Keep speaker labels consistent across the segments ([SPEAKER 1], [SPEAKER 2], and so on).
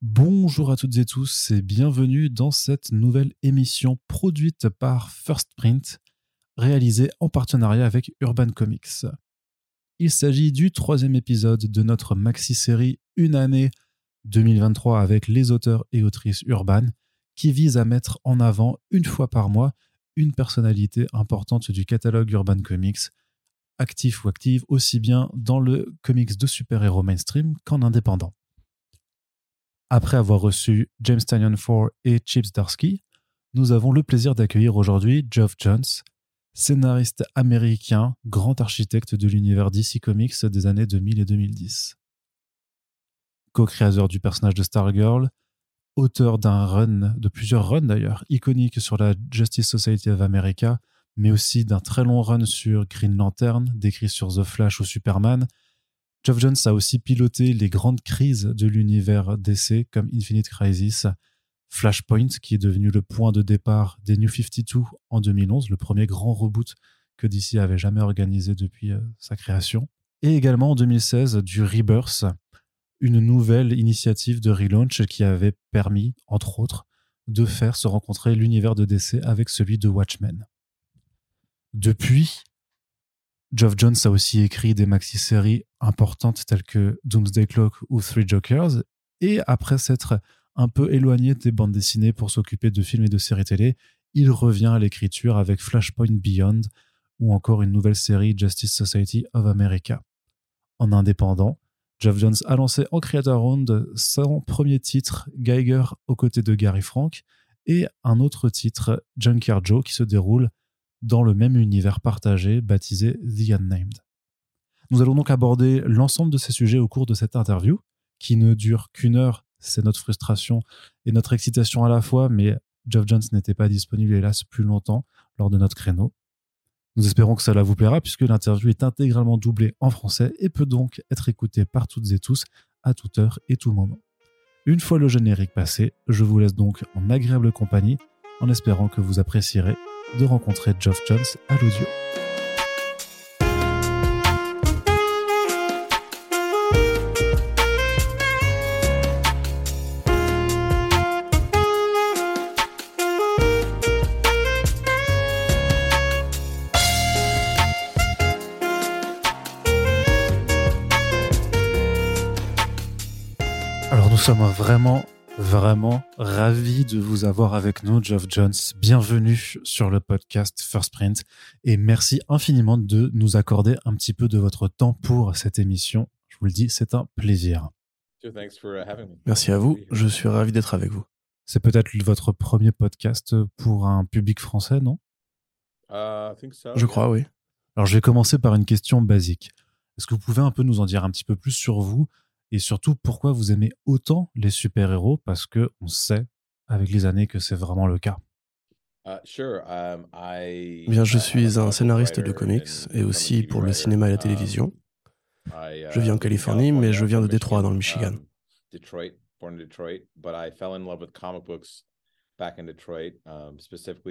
[SPEAKER 1] Bonjour à toutes et tous et bienvenue dans cette nouvelle émission produite par First Print, réalisée en partenariat avec Urban Comics. Il s'agit du troisième épisode de notre maxi-série Une année 2023 avec les auteurs et autrices urbaines qui vise à mettre en avant une fois par mois une personnalité importante du catalogue Urban Comics, actif ou active aussi bien dans le comics de super-héros mainstream qu'en indépendant. Après avoir reçu James Tanyan 4 et Chips Darsky, nous avons le plaisir d'accueillir aujourd'hui Geoff Jones, scénariste américain, grand architecte de l'univers DC Comics des années 2000 et 2010. Co-créateur du personnage de Stargirl, auteur d'un run, de plusieurs runs d'ailleurs, iconiques sur la Justice Society of America, mais aussi d'un très long run sur Green Lantern, décrit sur The Flash ou Superman. Geoff Jones a aussi piloté les grandes crises de l'univers DC comme Infinite Crisis, Flashpoint, qui est devenu le point de départ des New 52 en 2011, le premier grand reboot que DC avait jamais organisé depuis euh, sa création. Et également en 2016 du Rebirth, une nouvelle initiative de relaunch qui avait permis, entre autres, de faire se rencontrer l'univers de DC avec celui de Watchmen. Depuis, Geoff Jones a aussi écrit des maxi-séries importantes telles que Doomsday Clock ou Three Jokers, et après s'être un peu éloigné des bandes dessinées pour s'occuper de films et de séries télé, il revient à l'écriture avec Flashpoint Beyond ou encore une nouvelle série Justice Society of America. En indépendant, Geoff Jones a lancé en Creator Round son premier titre, Geiger, aux côtés de Gary Frank, et un autre titre, Junkyard Joe, qui se déroule dans le même univers partagé baptisé The Unnamed. Nous allons donc aborder l'ensemble de ces sujets au cours de cette interview, qui ne dure qu'une heure, c'est notre frustration et notre excitation à la fois, mais Geoff Jones n'était pas disponible hélas plus longtemps lors de notre créneau. Nous espérons que cela vous plaira puisque l'interview est intégralement doublée en français et peut donc être écoutée par toutes et tous à toute heure et tout moment. Une fois le générique passé, je vous laisse donc en agréable compagnie en espérant que vous apprécierez de rencontrer Geoff Jones à l'audio. Alors nous sommes vraiment Vraiment ravi de vous avoir avec nous, Geoff Jones. Bienvenue sur le podcast First Print et merci infiniment de nous accorder un petit peu de votre temps pour cette émission. Je vous le dis, c'est un plaisir.
[SPEAKER 2] Merci à vous, je suis ravi d'être avec vous.
[SPEAKER 1] C'est peut-être votre premier podcast pour un public français, non?
[SPEAKER 2] Je crois, oui.
[SPEAKER 1] Alors je vais commencer par une question basique. Est-ce que vous pouvez un peu nous en dire un petit peu plus sur vous? Et surtout pourquoi vous aimez autant les super-héros? Parce que on sait avec les années que c'est vraiment le cas.
[SPEAKER 2] Uh, um, Bien, je suis un scénariste de comics et aussi pour le cinéma et la um, télévision. Je vis en uh, Californie, mais je viens de Détroit, dans le Michigan.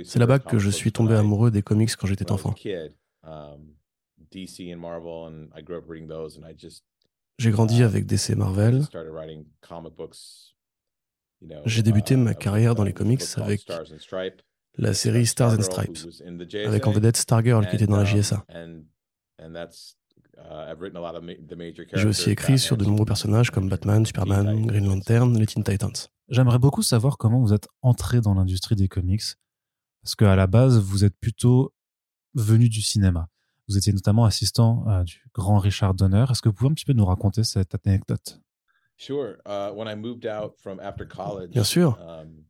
[SPEAKER 2] C'est là-bas que je suis tombé amoureux des comics quand j'étais enfant. J'ai grandi avec DC Marvel. J'ai débuté ma carrière dans les comics avec la série Stars and Stripes, avec en vedette Stargirl qui était dans la JSA. J'ai aussi écrit sur de nombreux personnages comme Batman, Superman, Green Lantern, les Teen Titans.
[SPEAKER 1] J'aimerais beaucoup savoir comment vous êtes entré dans l'industrie des comics, parce qu'à la base, vous êtes plutôt venu du cinéma. Vous étiez notamment assistant euh, du grand Richard Donner. Est-ce que vous pouvez un petit peu nous raconter cette anecdote?
[SPEAKER 2] Bien sûr. Um,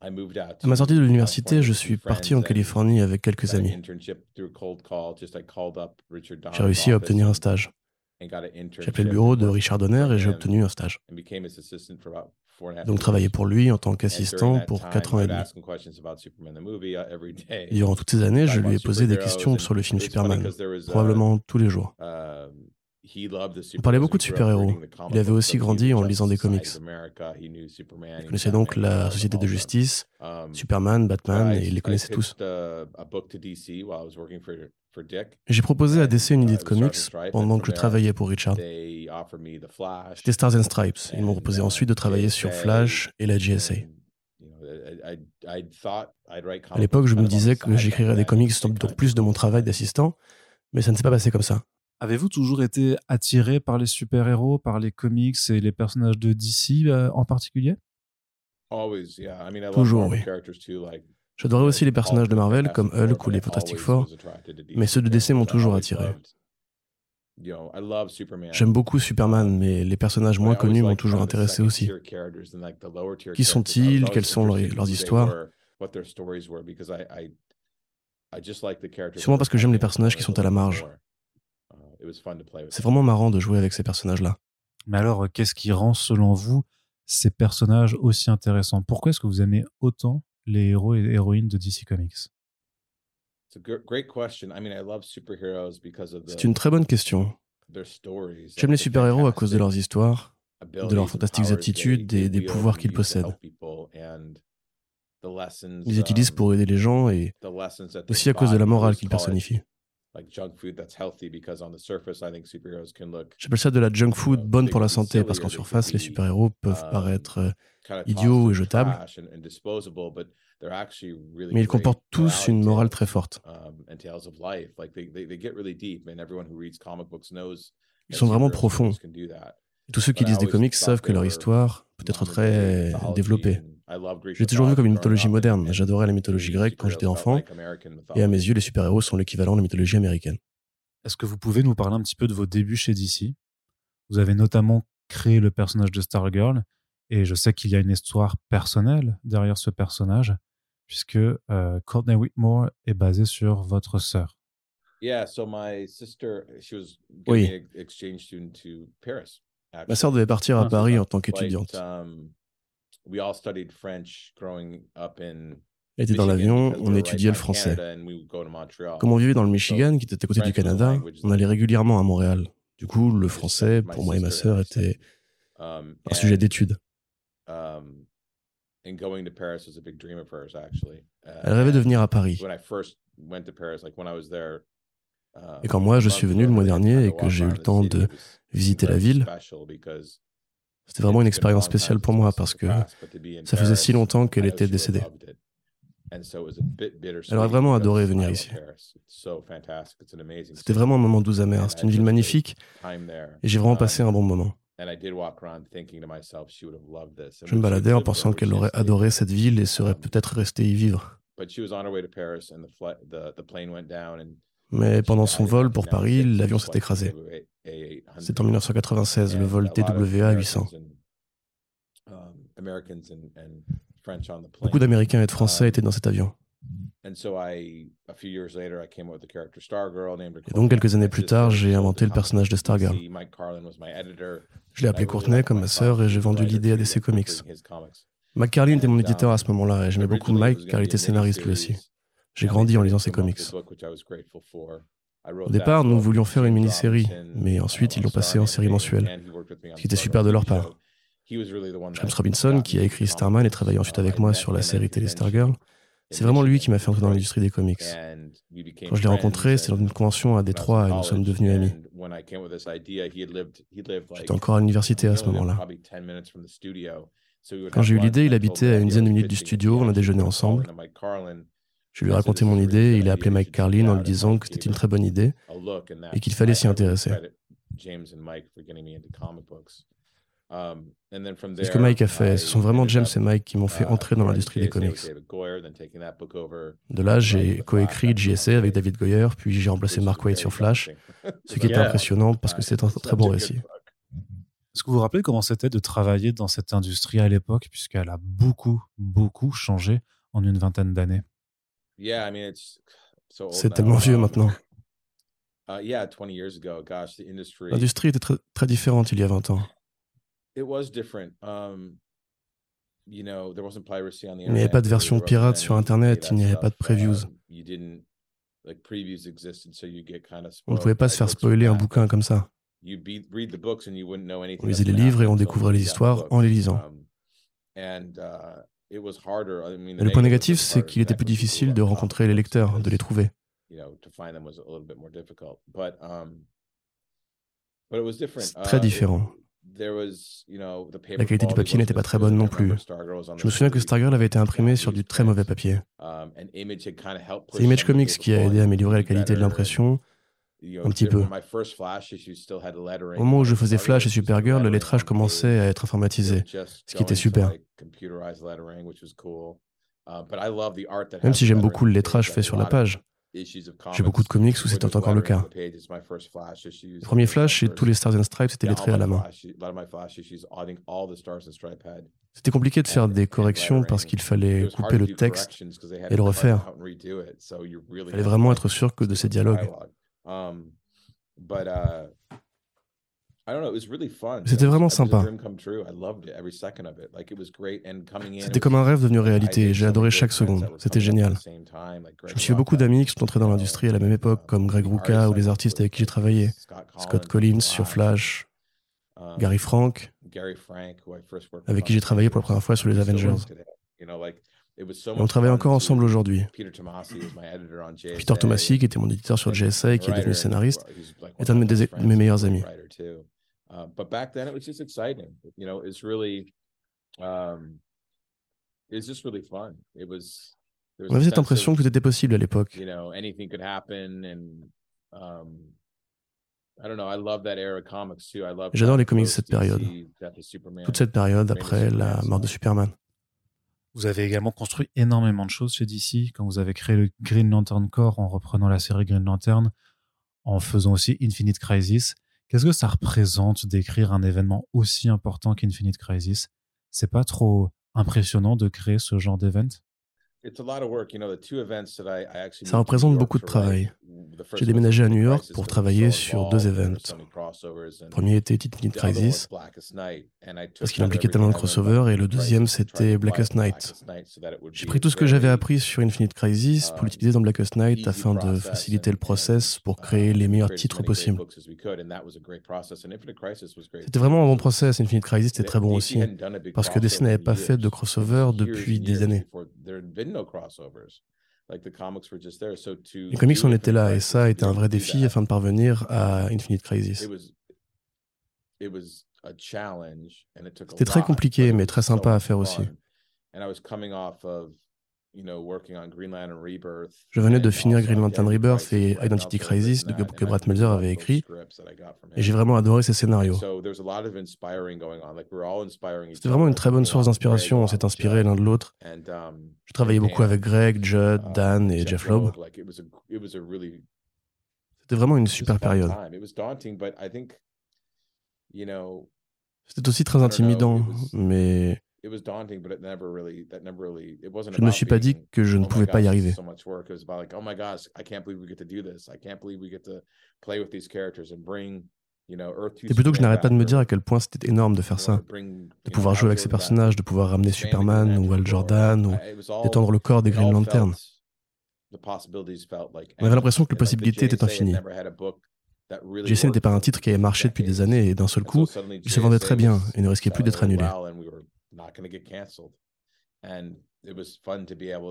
[SPEAKER 2] à ma sortie de l'université, je suis parti en Californie avec quelques amis. J'ai réussi à obtenir un stage. J'ai appelé le bureau de Richard Donner et j'ai obtenu un stage donc travailler pour lui en tant qu'assistant pour 4 ans et demi. Uh, durant toutes ces années, je lui ai posé des questions sur le film Superman, probablement tous les jours. On parlait beaucoup de super-héros. Il avait aussi grandi en lisant des comics. Il connaissait donc la Société de Justice, um, Superman, Batman, et il les connaissait tous. J'ai proposé à DC une idée de comics pendant que je travaillais pour Richard. C'était Stars and Stripes. Ils m'ont proposé ensuite de travailler sur Flash et la GSA. À l'époque, je me disais que j'écrirais des comics donc plus de mon travail d'assistant, mais ça ne s'est pas passé comme ça.
[SPEAKER 1] Avez-vous toujours été attiré par les super-héros, par les comics et les personnages de DC euh, en particulier?
[SPEAKER 2] Toujours, oui. J'adorais aussi les personnages de Marvel comme Hulk ou les Fantastic Four, mais ceux de DC m'ont toujours attiré. J'aime beaucoup Superman, mais les personnages moins connus m'ont toujours intéressé aussi. Qui sont-ils? Quelles sont leurs, histoires? Sûrement parce que j'aime les personnages qui sont à la marge. C'est vraiment marrant de jouer avec ces personnages-là.
[SPEAKER 1] Mais alors, qu'est-ce qui rend, selon vous, ces personnages aussi intéressants? Pourquoi est-ce que vous aimez autant les héros et héroïnes de DC Comics?
[SPEAKER 2] C'est une très bonne question. J'aime les super-héros à cause de leurs histoires, de leurs fantastiques aptitudes et des pouvoirs qu'ils possèdent. Ils les utilisent pour aider les gens et aussi à cause de la morale qu'ils personnifient. J'appelle ça de la junk food bonne pour la santé parce qu'en surface, les super-héros peuvent um, paraître euh, idiots et jetables, mais ils comportent tous une morale très forte. Um, ils sont vraiment profonds. Tous ceux qui lisent des comics savent que leur histoire peut être très développée. J'ai toujours vu comme une mythologie moderne. J'adorais la mythologie grecque quand j'étais enfant. Et à mes yeux, les super-héros sont l'équivalent de la mythologie américaine.
[SPEAKER 1] Est-ce que vous pouvez nous parler un petit peu de vos débuts chez DC Vous avez notamment créé le personnage de Stargirl. Et je sais qu'il y a une histoire personnelle derrière ce personnage, puisque euh, Courtney Whitmore est basée sur votre sœur.
[SPEAKER 2] Oui. Ma sœur devait partir à Paris en tant qu'étudiante. Um, elle était dans l'avion, on étudiait le français. Comme on vivait dans le Michigan, qui était à côté du Canada, on allait régulièrement à Montréal. Du coup, le français, pour moi et ma sœur, était um, un sujet d'étude. Um, Elle rêvait de venir à Paris. Et quand moi, je suis venu le mois dernier et que j'ai eu le temps de visiter la ville, c'était vraiment une expérience spéciale pour moi parce que ça faisait si longtemps qu'elle était décédée. Elle aurait vraiment adoré venir ici. C'était vraiment un moment doux amer. C'est une ville magnifique et j'ai vraiment passé un bon moment. Je me baladais en pensant qu'elle aurait adoré cette ville et serait peut-être restée y vivre. Mais pendant son vol pour Paris, l'avion s'est écrasé. C'est en 1996, le vol TWA 800. Beaucoup d'Américains et de Français étaient dans cet avion. Et donc, quelques années plus tard, j'ai inventé le personnage de Stargirl. Je l'ai appelé Courtney comme ma sœur et j'ai vendu l'idée à DC Comics. Mike Carlin était mon éditeur à ce moment-là et j'aimais beaucoup Mike car il était scénariste lui aussi. J'ai grandi en lisant ses comics. Au départ, nous voulions faire une mini-série, mais ensuite ils l'ont passé en série mensuelle, ce qui était super de leur part. James Robinson, qui a écrit Starman et travaillé ensuite avec moi sur la série télé Stargirl, c'est vraiment lui qui m'a fait entrer dans l'industrie des comics. Quand je l'ai rencontré, c'était dans une convention à Détroit et nous sommes devenus amis. J'étais encore à l'université à ce moment-là. Quand j'ai eu l'idée, il habitait à une dizaine de minutes du studio, on a déjeuné ensemble. Je lui ai raconté mon idée et il a appelé Mike Carlin en lui disant que c'était une très bonne idée et qu'il fallait s'y intéresser. C'est ce que Mike a fait. Ce sont vraiment James et Mike qui m'ont fait entrer dans l'industrie des comics? De là, j'ai coécrit GSA avec David Goyer, puis j'ai remplacé Mark Waid sur Flash, ce qui était impressionnant parce que c'est un très bon récit.
[SPEAKER 1] Est-ce que vous vous rappelez comment c'était de travailler dans cette industrie à l'époque, puisqu'elle a beaucoup, beaucoup changé en une vingtaine d'années?
[SPEAKER 2] C'est tellement vieux maintenant. Uh, l'industrie était très, très différente il y a 20 ans. Um, il n'y avait pas de version pirate sur Internet, il n'y avait pas de previews. Um, On ne pouvait pas se faire spoiler un bouquin comme ça. On lisait les livres et on découvrait les histoires en les lisant. Mais le point négatif, c'est qu'il était plus difficile de rencontrer les lecteurs, de les trouver. C'est très différent. La qualité du papier n'était pas très bonne non plus. Je me souviens que Stargirl avait été imprimé sur du très mauvais papier. C'est Image Comics qui a aidé à améliorer la qualité de l'impression, un petit peu. Au moment où je faisais Flash et Supergirl, le lettrage commençait à être informatisé, ce qui était super. Même si j'aime beaucoup le lettrage fait sur la page, j'ai beaucoup de comics où c'était encore le cas. Le premier Flash et tous les Stars and Stripes étaient lettrés à la main. C'était compliqué de faire des corrections parce qu'il fallait couper le texte et le refaire. Il fallait vraiment être sûr que de ces dialogues. C'était vraiment sympa. C'était comme un rêve devenu réalité. J'ai adoré chaque seconde. C'était génial. Je me suis fait beaucoup d'amis qui sont entrés dans l'industrie à la même époque, comme Greg Rucka ou les artistes avec qui j'ai travaillé. Scott Collins sur Flash, um, Gary Frank, avec qui j'ai travaillé pour la première fois sur les Avengers. Et on travaille encore ensemble aujourd'hui. Peter Tomasi, qui était mon éditeur sur JSA et qui est devenu scénariste, est un de mes meilleurs amis. On avait cette impression que tout était possible à l'époque. You know, anything could happen, and um, I don't know. I love that era of comics too. I love. J'adore les comics de cette période. Toute cette période après la mort de Superman.
[SPEAKER 1] Vous avez également construit énormément de choses chez DC quand vous avez créé le Green Lantern Corps en reprenant la série Green Lantern, en faisant aussi Infinite Crisis. Qu'est-ce que ça représente d'écrire un événement aussi important qu'Infinite Crisis? C'est pas trop impressionnant de créer ce genre d'événement?
[SPEAKER 2] Ça représente beaucoup de travail. J'ai déménagé à New York pour travailler sur deux événements. Le premier était Infinite Crisis, parce qu'il impliquait tellement de crossovers, et le deuxième c'était Blackest Night. J'ai pris tout ce que j'avais appris sur Infinite Crisis pour l'utiliser dans Blackest Night afin de faciliter le process pour créer les meilleurs titres possibles. C'était vraiment un bon process. Infinite Crisis était très bon aussi, parce que DC n'avait pas fait de crossover depuis des années. Les comics en étaient là et ça a été un vrai défi afin de parvenir à Infinite Crisis. C'était très compliqué mais très sympa à faire aussi. Je venais de finir Green Lantern Rebirth et Identity Crisis que Brad Meltzer avait écrit, et j'ai vraiment adoré ces scénarios. C'était vraiment une très bonne source d'inspiration, on s'est inspiré l'un de l'autre. Um, je travaillais beaucoup avec Greg, Judd, uh, Dan et Jeff Loeb. C'était vraiment une super période. C'était aussi très intimidant, mais je ne me suis pas dit que je ne oh pouvais pas y arriver. C'est plutôt que je n'arrête pas de me dire à quel point c'était énorme de faire ça, de pouvoir jouer avec ces personnages, de pouvoir ramener Superman ou Al Jordan ou d'étendre le corps des Green Lantern. On avait l'impression que les possibilités étaient infinies. JC n'était pas un titre qui avait marché depuis des années et d'un seul coup, il se vendait très bien et ne risquait plus d'être annulé.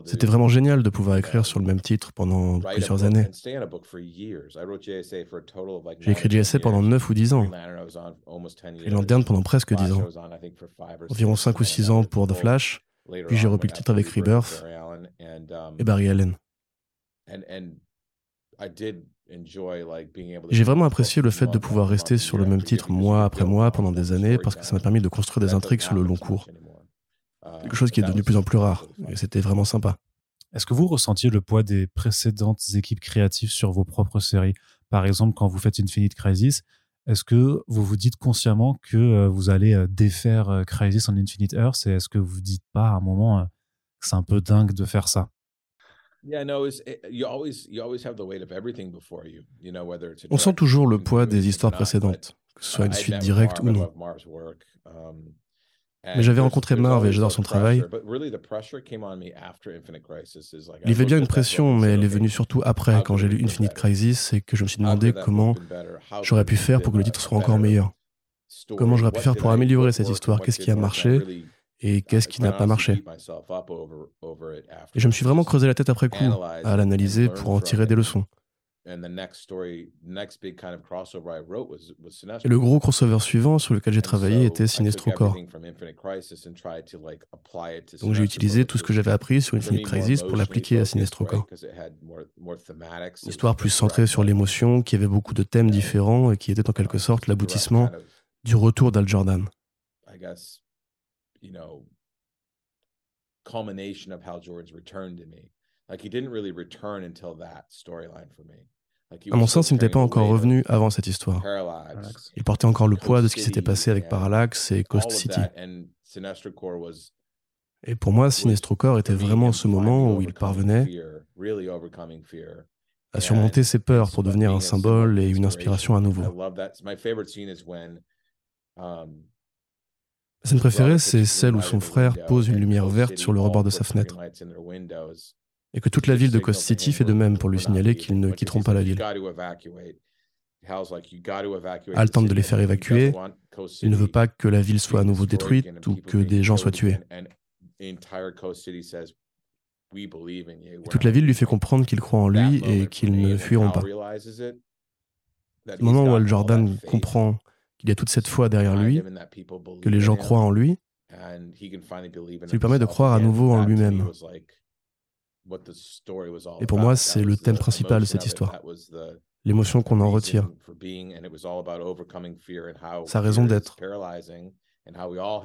[SPEAKER 2] C'était vraiment génial de pouvoir écrire sur le même titre pendant plusieurs années. J'ai écrit JSA pendant 9 ou 10 ans. Et Lantern pendant presque 10 ans. Environ 5 ou 6 ans pour The Flash. Puis j'ai repris le titre avec Rebirth um, et Barry Allen. J'ai vraiment apprécié le fait de pouvoir rester sur le même titre mois après mois pendant des années parce que ça m'a permis de construire des intrigues sur le long cours. Quelque chose qui est devenu de plus en plus rare. Et c'était vraiment sympa.
[SPEAKER 1] Est-ce que vous ressentiez le poids des précédentes équipes créatives sur vos propres séries? Par exemple, quand vous faites Infinite Crisis, est-ce que vous vous dites consciemment que euh, vous allez euh, défaire euh, Crisis en Infinite Earth Et est-ce que vous vous dites pas à un moment que c'est un peu dingue de faire ça?
[SPEAKER 2] On sent toujours le poids des histoires précédentes, que ce soit une suite directe ou non. Mais j'avais rencontré Marv et j'adore son travail. Il y avait bien une pression, mais elle est venue surtout après, quand j'ai lu Infinite Crisis et que je me suis demandé comment j'aurais pu faire pour que le titre soit encore meilleur? Comment j'aurais pu faire pour améliorer cette histoire? Qu'est-ce qui a marché? Et qu'est-ce qui n'a pas marché Et je me suis vraiment creusé la tête après coup à l'analyser pour en tirer des leçons. Et le gros crossover suivant sur lequel j'ai travaillé était Sinestro Corps. Donc j'ai utilisé tout ce que j'avais appris sur Infinite Crisis pour l'appliquer à Sinestro Corps. Une histoire plus centrée sur l'émotion, qui avait beaucoup de thèmes différents et qui était en quelque sorte l'aboutissement du retour d'Al Jordan. Culmination of how Jordan's returned to me. Like he didn't really return until that storyline for me. À mon sens, il n'était pas encore revenu avant cette histoire. Il portait encore le poids de ce qui s'était passé avec Parallax et Coast City. Et pour moi, Sinestro Corps était vraiment ce moment où il parvenait à surmonter ses peurs pour devenir un symbole et une inspiration à nouveau. La scène préférée, c'est celle où son frère pose une lumière verte sur le rebord de sa fenêtre et que toute la ville de Coast City fait de même pour lui signaler qu'ils ne quitteront pas la ville. Al tente de les faire évacuer. Il ne veut pas que la ville soit à nouveau détruite ou que des gens soient tués. toute la ville lui fait comprendre qu'ils croient en lui et qu'ils ne fuiront pas. Le moment où Al Jordan comprend qu'il y a toute cette foi derrière lui, que les gens croient en lui, ça lui permet de croire à nouveau en lui-même. Et pour moi, c'est le thème principal de cette histoire. L'émotion qu'on en retire. Sa raison d'être.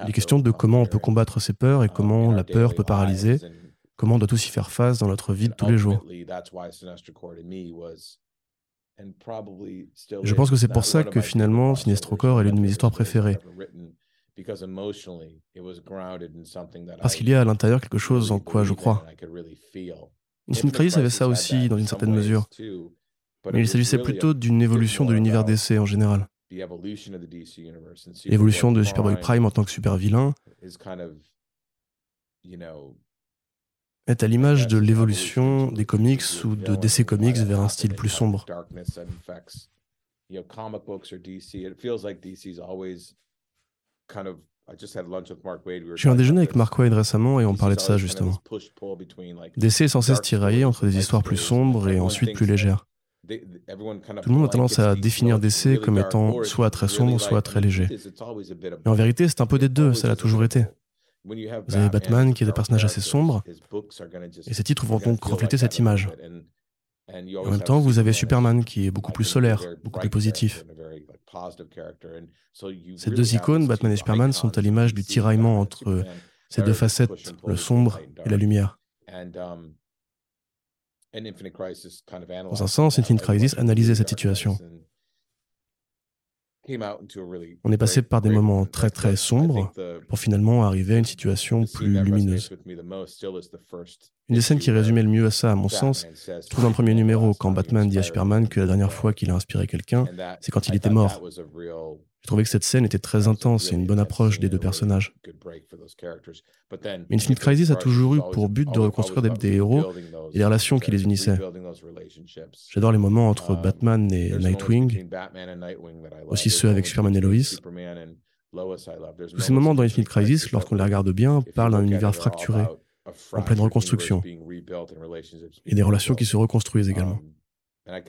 [SPEAKER 2] Les questions de comment on peut combattre ses peurs et comment la peur peut paralyser, comment on doit tous y faire face dans notre vie de tous les jours. Je pense que c'est pour ça que finalement, Sinestro Corps est l'une de mes histoires préférées. Parce qu'il y a à l'intérieur quelque chose en quoi je crois. Infinite Crisis avait ça aussi, dans une certaine mesure. Mais il s'agissait plutôt d'une évolution de l'univers DC en général. L'évolution de Superboy Prime en tant que super vilain est à l'image de l'évolution des comics ou de DC Comics vers un style plus sombre. J'ai eu un déjeuner avec Mark Wade récemment et on parlait de ça justement. DC est censé se tirailler entre des histoires plus sombres et ensuite plus légères. Tout le monde a tendance à définir DC comme étant soit très sombre, soit très léger. Mais en vérité, c'est un peu des deux, ça l'a toujours été. Vous avez Batman qui est un personnage assez sombre, et ces titres vont donc refléter cette image. En même temps, vous avez Superman qui est beaucoup plus solaire, beaucoup plus positif. Ces deux icônes, Batman et Superman, sont à l'image du tiraillement entre ces deux facettes, le sombre et la lumière. Um, Dans un sens, Infinite Crisis analysait cette situation. On est passé par des moments très très sombres pour finalement arriver à une situation plus lumineuse. Une des scènes qui résumait le mieux à ça, à mon sens, se trouve dans le premier numéro, quand Batman dit à Superman que la dernière fois qu'il a inspiré quelqu'un, c'est quand il était mort. Je trouvais que cette scène était très intense et une bonne approche des deux personnages. Mais Infinite Crisis a toujours eu pour but de reconstruire des, héros et les relations qui les unissaient. J'adore les moments entre Batman et Nightwing, aussi ceux avec Superman et Lois. Tous ces moments dans Infinite Crisis, lorsqu'on les regarde bien, parlent d'un univers fracturé, en pleine reconstruction, et des relations qui se reconstruisent également. Um,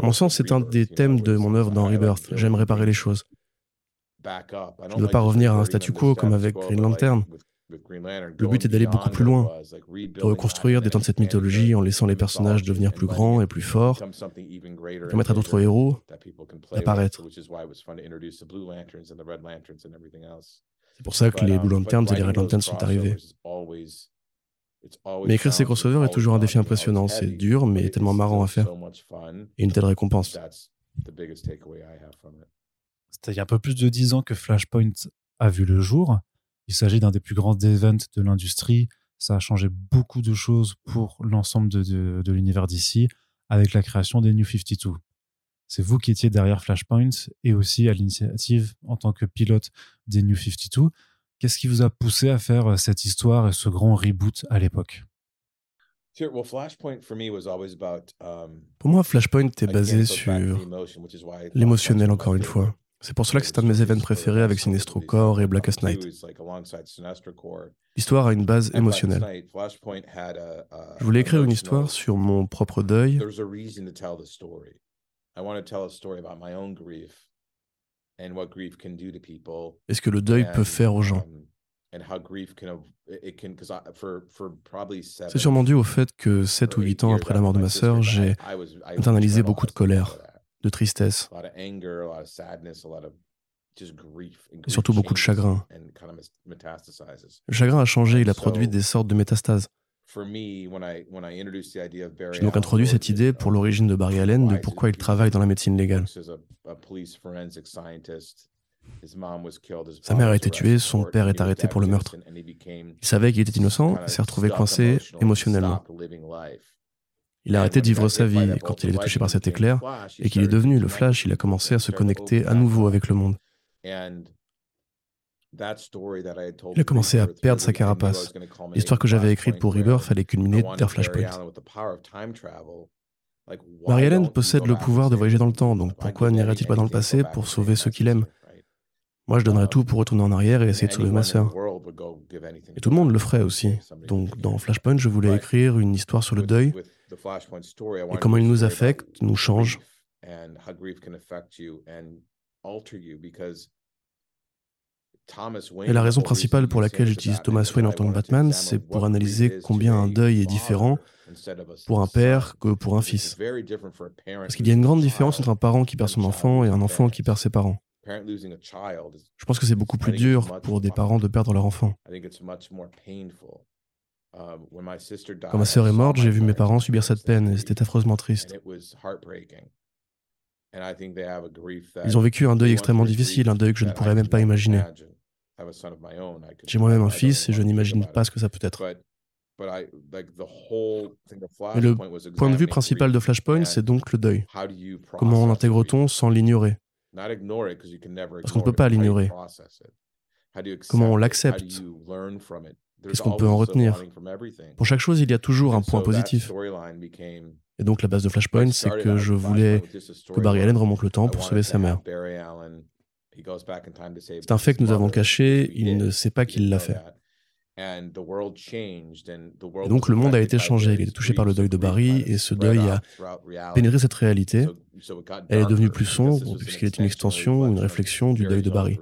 [SPEAKER 2] en mon sens, c'est un des thèmes de mon œuvre dans Rebirth. J'aime réparer les choses. Je ne veux pas revenir à un statu quo comme avec Green Lantern. Le but est d'aller beaucoup plus loin, de reconstruire, d'étendre cette mythologie en laissant les personnages devenir plus grands et plus forts, permettre à d'autres héros d'apparaître. C'est pour ça que les Blue Lanterns et les Red Lanterns sont arrivés. Mais écrire ces crossovers est toujours un défi impressionnant. C'est dur, mais tellement marrant à faire. Et une telle récompense.
[SPEAKER 1] C'était il y a un peu plus de dix ans que Flashpoint a vu le jour. Il s'agit d'un des plus grands events de l'industrie. Ça a changé beaucoup de choses pour l'ensemble de, de l'univers d'ici avec la création des New 52. C'est vous qui étiez derrière Flashpoint et aussi à l'initiative en tant que pilote des New 52. Qu'est-ce qui vous a poussé à faire cette histoire et ce grand reboot à l'époque?
[SPEAKER 2] Um, Pour moi, Flashpoint est basé sur l'émotionnel, encore une fois. C'est pour cela que c'est un de mes événements préférés avec Sinestro Corps et Blackest Night. L'histoire a une base émotionnelle. Je voulais écrire une histoire sur mon propre deuil. Et ce que le deuil peut faire aux gens? C'est sûrement dû au fait que 7 ou 8 ans après la mort de ma sœur, j'ai internalisé beaucoup de colère de tristesse, et surtout beaucoup de chagrin. Le chagrin a changé, il a produit des sortes de métastases. J'ai donc introduit cette idée pour l'origine de Barry Allen, de pourquoi il travaille dans la médecine légale. Sa mère a été tuée, son père est arrêté pour le meurtre. Il savait qu'il était innocent et s'est retrouvé coincé émotionnellement. Il a arrêté de vivre sa vie quand il est touché par cet éclair et qu'il est devenu le Flash, il a commencé à se connecter à nouveau avec le monde. Il a commencé à perdre sa carapace. L'histoire que j'avais écrite pour Rebirth fallait culminer vers Flashpoint. Barry Allen possède le pouvoir de voyager dans le temps, donc pourquoi n'irait-il pas dans le passé pour sauver ceux qu'il aime? Moi, je donnerais tout pour retourner en arrière et essayer de sauver ma sœur. Et tout le monde le ferait aussi. Donc, dans Flashpoint, je voulais écrire une histoire sur le deuil, et comment il nous affecte, nous change. Et la raison principale pour laquelle j'utilise Thomas Wayne en tant que Batman, c'est pour analyser combien un deuil est différent pour un père que pour un fils. Parce qu'il y a une grande différence entre un parent qui perd son enfant et un enfant qui perd ses parents. Je pense que c'est beaucoup plus dur pour des parents de perdre leur enfant. Um, Quand ma sœur est morte, j'ai vu mes parents subir cette peine et c'était affreusement triste. Ils ont vécu un deuil extrêmement difficile, un deuil que je ne pourrais même pas imaginer. J'ai moi-même un fils et je n'imagine pas ce que ça peut être. Mais le point de vue principal de Flashpoint, c'est donc le deuil. Comment l'intègre-t-on sans l'ignorer? Parce qu'on ne peut pas l'ignorer. Comment on l'accepte? Qu'est-ce qu'on peut en retenir? Pour chaque chose, il y a toujours un point positif. Et donc la base de Flashpoint, c'est que je voulais que Barry Allen remonte le temps pour sauver sa mère. C'est un fait que nous avons caché, il ne sait pas qu'il l'a fait. Et donc le monde a été changé, il est touché par le deuil de Barry, et ce deuil a pénétré cette réalité. Elle est devenue plus sombre, puisqu'elle est une extension, une réflexion du deuil de Barry.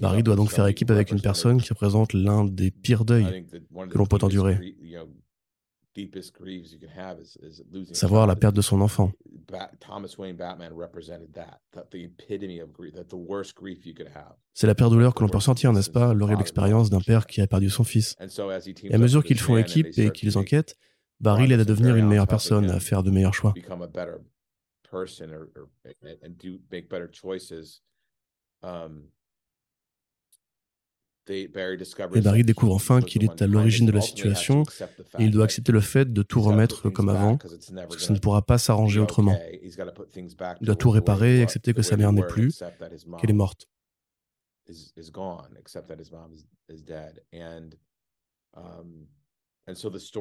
[SPEAKER 2] Barry doit donc faire équipe avec une personne qui représente l'un des pires deuils que l'on peut endurer, savoir la perte de son enfant. C'est la pire douleur que l'on peut ressentir, n'est-ce pas? L'horrible expérience d'un père qui a perdu son fils. Et à mesure qu'ils font équipe et qu'ils enquêtent, Barry l'aide à devenir une meilleure personne, à faire de meilleurs choix. Et Barry découvre enfin qu'il est à l'origine de la situation et il doit accepter le fait de tout remettre comme avant, parce que ça ne pourra pas s'arranger autrement. Il doit tout réparer et accepter que sa mère n'est plus, qu'elle est morte.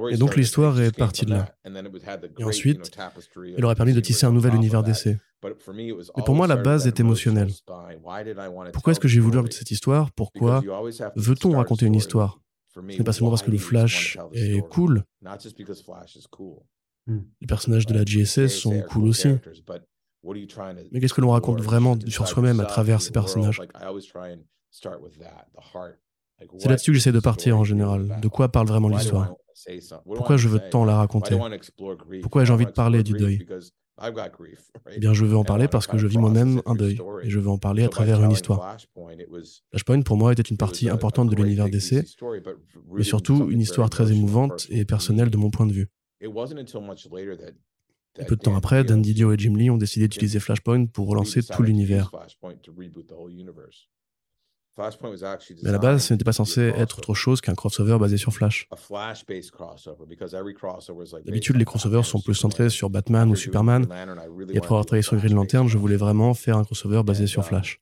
[SPEAKER 2] Et donc l'histoire est partie de là. Et ensuite, il aurait permis de tisser un nouvel univers d'essai. Mais pour moi, la base est émotionnelle. Pourquoi est-ce que j'ai voulu raconter cette histoire? Pourquoi veut-on raconter une histoire? Ce n'est pas seulement parce que le Flash est cool. Hmm. Les personnages de la GSS sont cool aussi. Mais qu'est-ce que l'on raconte vraiment sur soi-même à travers ces personnages? C'est là-dessus que j'essaie de partir en général. De quoi parle vraiment l'histoire? Pourquoi je veux tant la raconter? Pourquoi j'ai envie de parler du deuil? Eh bien, je veux en parler parce que je vis moi-même un deuil et je veux en parler à travers une histoire. Flashpoint, pour moi, était une partie importante de l'univers d'essai, mais surtout une histoire très émouvante et personnelle de mon point de vue. peu de temps après, Dan Didio et Jim Lee ont décidé d'utiliser Flashpoint pour relancer tout l'univers. Mais à la base, ce n'était pas censé être autre chose qu'un crossover basé sur Flash. D'habitude, les crossovers sont plus centrés sur Batman ou Superman, et après avoir travaillé sur Green Lantern, je voulais vraiment faire un crossover basé sur Flash.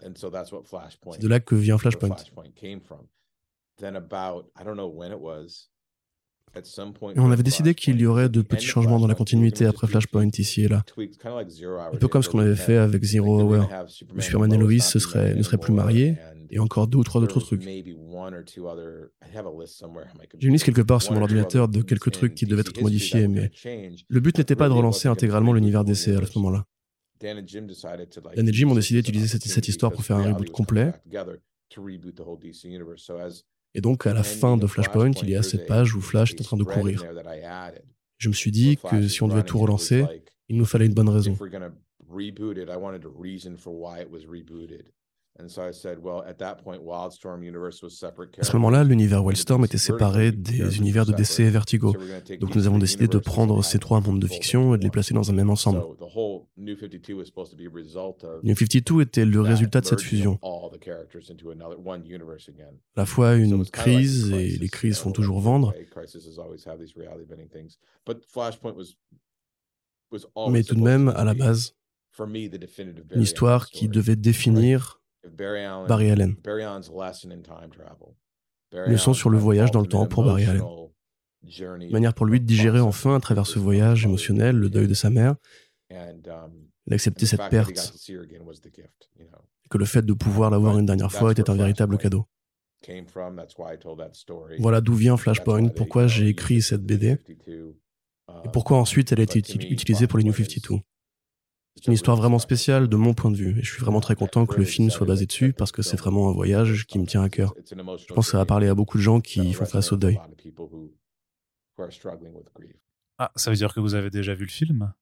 [SPEAKER 2] C'est de là que vient Flashpoint. Et on avait décidé qu'il y aurait de petits changements dans la continuité après Flashpoint ici et là. Un peu comme ce qu'on avait fait avec Zero Hour. Superman et Lois ne seraient plus mariés, et encore deux ou trois autres trucs. J'ai une liste quelque part sur mon ordinateur de quelques trucs qui devaient être modifiés, mais le but n'était pas de relancer intégralement l'univers DC à ce moment-là. Dan et Jim ont décidé d'utiliser cette, cette histoire pour faire un reboot complet. Et donc, à la fin de Flashpoint, il y a cette page où Flash est en train de courir. Je me suis dit que si on devait tout relancer, il nous fallait une bonne raison. À ce moment-là, l'univers Wildstorm était séparé des univers de DC et Vertigo. Donc nous avons décidé de prendre ces trois mondes de fiction et de les placer dans un même ensemble. New 52 était le résultat de cette fusion. À la fois une crise, et les crises font toujours vendre, mais tout de même, à la base, une histoire qui devait définir Barry Allen. Leçon sur le voyage dans le temps pour Barry Allen. Manière pour lui de digérer enfin à travers ce voyage émotionnel le deuil de sa mère, d'accepter um, cette perte, et que le fait de pouvoir l'avoir une dernière fois était un véritable cadeau. Voilà d'où vient Flashpoint, pourquoi j'ai écrit cette BD, et pourquoi ensuite elle a été utilisée pour les New 52. C'est une histoire vraiment spéciale de mon point de vue, et je suis vraiment très content que le film soit basé dessus parce que c'est vraiment un voyage qui me tient à cœur. Je pense que ça va parler à beaucoup de gens qui font face au deuil.
[SPEAKER 1] Ah, ça veut dire que vous avez déjà vu le film?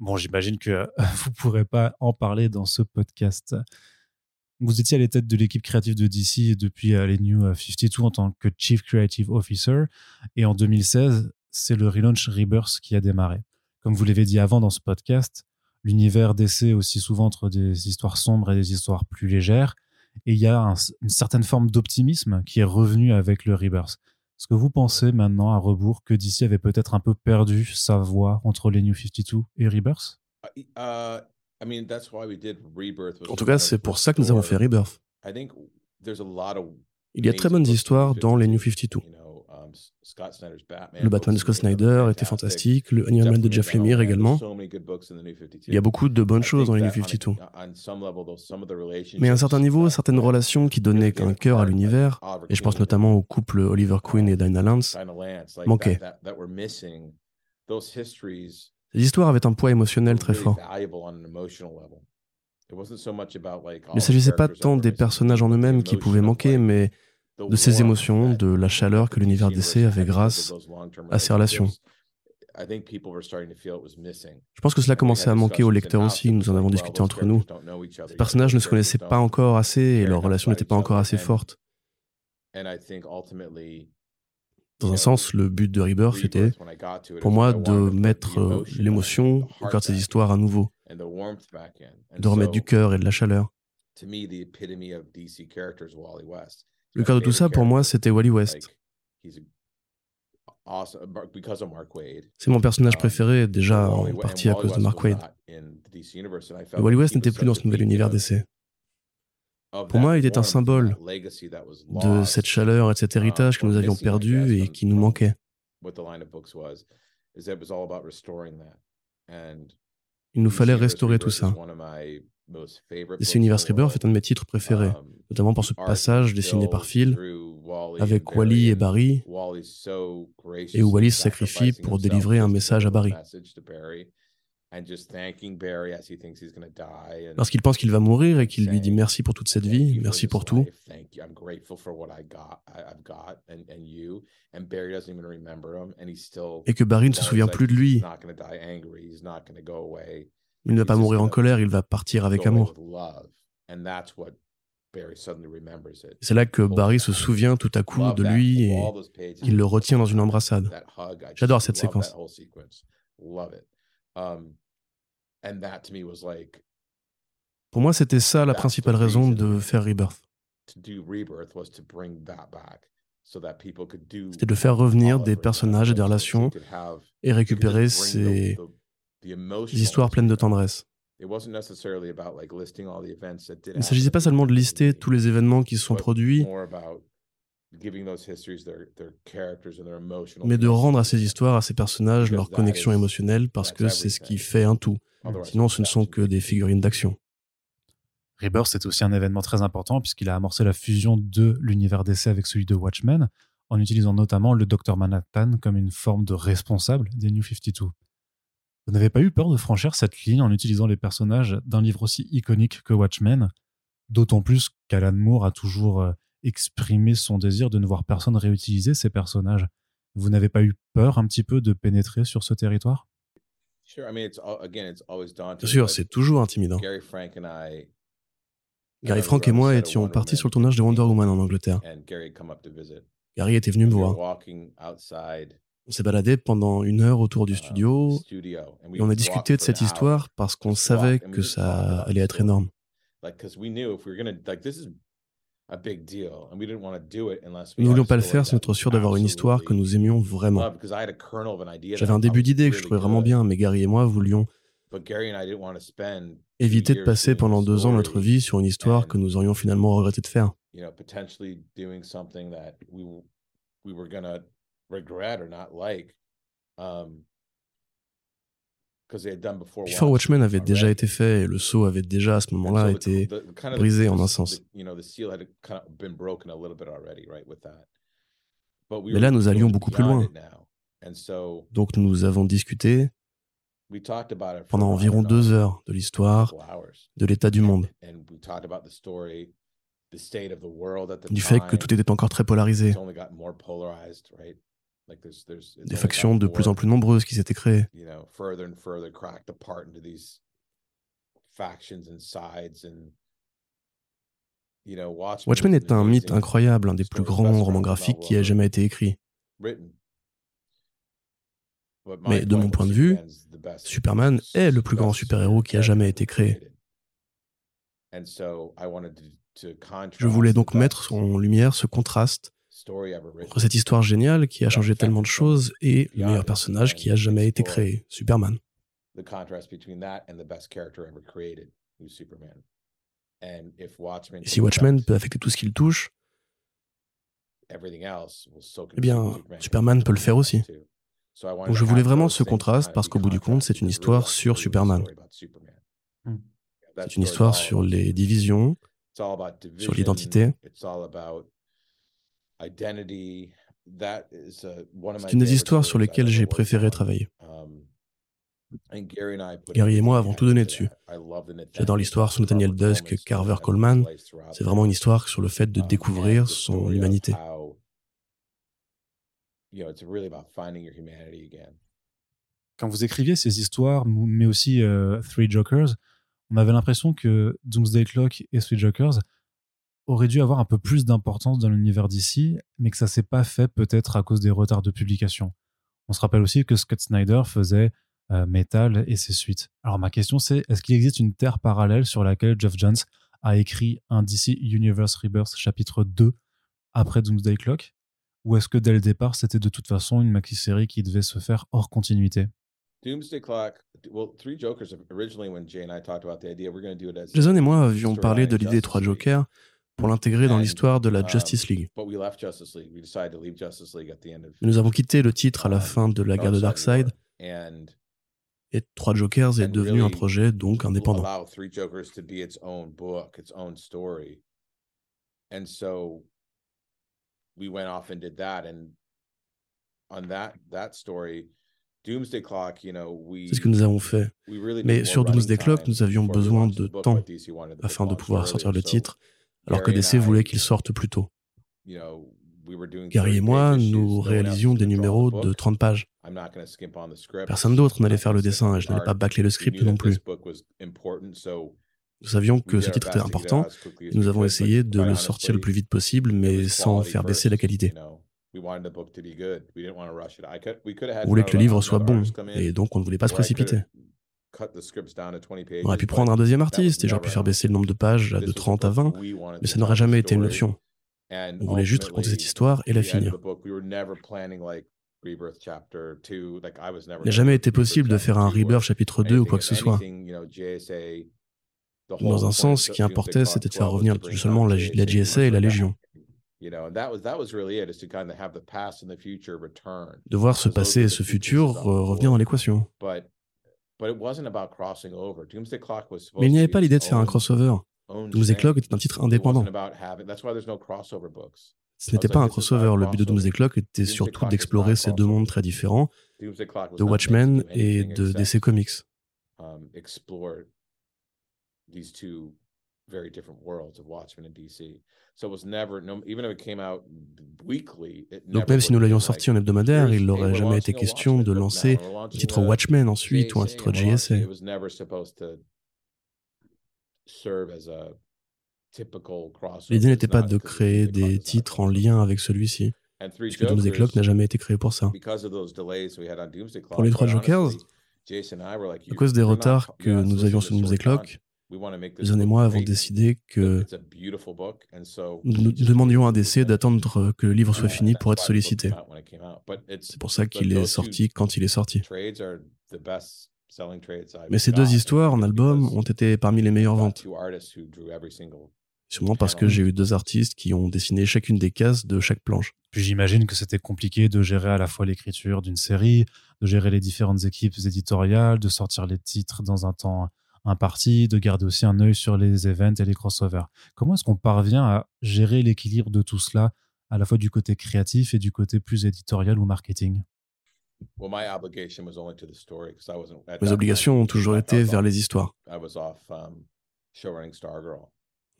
[SPEAKER 1] Bon, j'imagine que vous ne pourrez pas en parler dans ce podcast. Vous étiez à la tête de l'équipe créative de DC depuis euh, les New 52 en tant que Chief Creative Officer. Et en 2016, c'est le relaunch Rebirth qui a démarré. Comme vous l'avez dit avant dans ce podcast, l'univers d'essai aussi souvent entre des histoires sombres et des histoires plus légères. Et il y a une certaine forme d'optimisme qui est revenu avec le Rebirth. Est-ce que vous pensez maintenant à rebours que DC avait peut-être un peu perdu sa voix entre les New 52 et Rebirth? Uh,
[SPEAKER 2] En tout cas, c'est pour ça que nous avons fait Rebirth. Il y a très bonnes histoires dans les New 52. Le Batman de Scott Snyder était fantastique, le Animal de Jeff Lemire également. Il y a beaucoup de bonnes choses dans les New 52. Mais à un certain niveau, certaines relations qui donnaient un cœur à l'univers, et je pense notamment au couple Oliver Queen et Dinah Lance, manquaient. Ces histoires avaient un poids émotionnel très fort. Il ne s'agissait pas tant des personnages en eux-mêmes qui pouvaient manquer, mais de ces émotions, de la chaleur que l'univers d'essai avait grâce à ces relations. Je pense que cela commençait à manquer aux lecteurs aussi, nous en avons discuté entre nous. Ces personnages ne se connaissaient pas encore assez et leur relation n'était pas encore assez forte. Dans un sens, le but de Rebirth était, pour moi, de mettre euh, l'émotion au cœur de ces histoires à nouveau, de remettre du cœur et de la chaleur. Le cœur de tout ça, pour moi, c'était Wally West. C'est mon personnage um, préféré, déjà en partie à cause de Mark Wade. Wally West n'était plus dans ce nouvel univers d'essai. Pour moi, il était un symbole de cette chaleur et de cet um, héritage que nous avions perdu et qui nous manquait. Il nous fallait restaurer tout ça. DC Universe Rebirth est un de mes titres préférés, um, notamment pour ce passage dessiné par Phil avec Wally et Barry, et où Wally se sacrifie pour délivrer un message à Barry. Lorsqu'il pense qu'il va mourir et qu'il lui dit merci pour toute cette vie, merci pour tout, et que Barry ne se souvient plus de lui, il ne va pas mourir en colère, il va partir avec amour. C'est là que Barry se souvient tout à coup de lui et il le retient dans une embrassade. J'adore cette séquence. Pour moi, c'était ça la principale raison de faire Rebirth. C'était de faire revenir des personnages et des relations et récupérer ces histoires pleines de tendresse. Il ne s'agissait pas seulement de lister tous les événements qui se sont produits, mais de rendre à ces histoires, à ces personnages, leur connexion émotionnelle, parce que c'est ce qui fait un tout. Sinon, ce ne sont que des figurines d'action.
[SPEAKER 1] Rebirth, c'est aussi un événement très important puisqu'il a amorcé la fusion de l'univers d'essai avec celui de Watchmen, en utilisant notamment le Dr Manhattan comme une forme de responsable des New 52. Vous n'avez pas eu peur de franchir cette ligne en utilisant les personnages d'un livre aussi iconique que Watchmen, d'autant plus qu'Alan Moore a toujours euh, exprimé son désir de ne voir personne réutiliser ces personnages. Vous n'avez pas eu peur un petit peu de pénétrer sur ce territoire?
[SPEAKER 2] Bien sûr, c'est toujours intimidant. Gary Frank et moi étions partis sur le tournage de Wonder Woman en Angleterre. Gary était venu me voir. On s'est baladé pendant une heure autour du uh, studio et on a discuté de cette histoire parce qu'on savait que ça allait être énorme. Nous ne voulions pas le faire sans être sûr d'avoir une histoire que nous aimions vraiment. J'avais un début d'idée que je trouvais vraiment bien, mais Gary et moi voulions éviter de passer pendant deux ans notre vie sur une histoire que nous aurions finalement regretté de faire. Before Watchmen avait déjà été fait et le saut avait déjà à ce moment-là été brisé en un sens. Mais là, nous allions beaucoup plus loin. Donc nous avons discuté pendant environ deux heures de l'histoire, de l'état du monde, du fait que tout était encore très polarisé, des factions de plus en plus nombreuses qui s'étaient créées. Watchmen est un mythe incroyable, un des plus grands romans graphiques qui ait jamais été écrit. Mais de mon point de vue, Superman est le plus grand super-héros qui a jamais été créé. Je voulais donc mettre en lumière ce contraste cette histoire géniale qui a changé tellement de choses et le meilleur personnage qui a jamais été créé, Superman. Et si Watchmen peut affecter tout ce qu'il touche, eh bien, Superman peut le faire aussi. Donc je voulais vraiment ce contraste parce qu'au bout du compte, c'est une histoire sur Superman. Hmm. C'est une histoire sur les divisions, sur l'identité. C'est une des histoires sur lesquelles j'ai préféré travailler. Gary et moi avons tout donné dessus. J'adore l'histoire sur Nathaniel Dusk, Carver Coleman. C'est vraiment une histoire sur le fait de découvrir son humanité.
[SPEAKER 1] Quand vous écriviez ces histoires, mais aussi euh, Three Jokers, on avait l'impression que Doomsday Clock et Three Jokers auraient dû avoir un peu plus d'importance dans l'univers d'ici, mais que ça s'est pas fait peut-être à cause des retards de publication. On se rappelle aussi que Scott Snyder faisait euh, Metal et ses suites. Alors ma question c'est, est-ce qu'il existe une terre parallèle sur laquelle Jeff Jones a écrit un DC Universe Rebirth chapitre 2 après Doomsday Clock? Ou est-ce que dès le départ, c'était de toute façon une maxi-série qui devait se faire hors continuité? Jason
[SPEAKER 2] et moi avions parlé de l'idée des trois Jokers pour l'intégrer dans l'histoire de la um, Justice League. nous avons quitté le titre à la fin de la guerre de Darkseid. Et Trois Jokers est devenu un projet donc indépendant. C'est ce que nous avons fait. Mais sur Doomsday Clock, nous avions besoin de temps afin de pouvoir sortir le titre, alors que DC voulait qu'il sorte plus tôt. Gary et moi, nous réalisions des numéros de 30 pages. Personne d'autre n'allait faire le dessin et je n'allais pas bâcler le script non plus. Nous savions que ce titre était important et nous avons essayé de le sortir le plus vite possible, mais sans faire baisser la qualité. On voulait que le livre soit bon, et donc on ne voulait pas se précipiter. On aurait pu prendre un deuxième artiste et j'aurais pu faire baisser le nombre de pages de 30 à 20, mais ça n'aurait jamais été une option. On voulait juste raconter cette histoire et la finir. Il n'a jamais été possible de faire un Rebirth chapitre 2 ou quoi que ce soit. Dans un sens, ce qui importait, c'était de faire revenir seulement la, la GSA et la Légion. De voir ce passé et ce futur revenir dans l'équation. Mais il n'y avait pas l'idée de faire un crossover. Doomsday Clock était un titre indépendant. Ce n'était pas un crossover. Le but de Doomsday Clock était surtout d'explorer ces deux mondes très différents, de Watchmen et de DC Comics. Donc même si nous l'avions sorti en hebdomadaire, il n'aurait jamais été question de lancer un titre Watchmen ensuite ou un titre JSA. L'idée n'était pas de créer des titres en lien avec celui-ci, puisque Doomsday Clock n'a jamais été créé pour ça. Pour les trois Jokers, à cause des retards que nous avions sur Doomsday Clock, Zone et moi avons décidé que nous demandions à DC d'attendre que le livre soit fini pour être sollicité. C'est pour ça qu'il est sorti quand il est sorti. Mais ces deux histoires en album ont été parmi les meilleures ventes. Sûrement parce que j'ai eu deux artistes qui ont dessiné chacune des cases de chaque planche.
[SPEAKER 1] Puis j'imagine que c'était compliqué de gérer à la fois l'écriture d'une série, de gérer les différentes équipes éditoriales, de sortir les titres dans un temps imparti, de garder aussi un œil sur les events et les crossovers. Comment est-ce qu'on parvient à gérer l'équilibre de tout cela, à la fois du côté créatif et du côté plus éditorial ou marketing?
[SPEAKER 2] Mes obligations ont toujours été vers les histoires.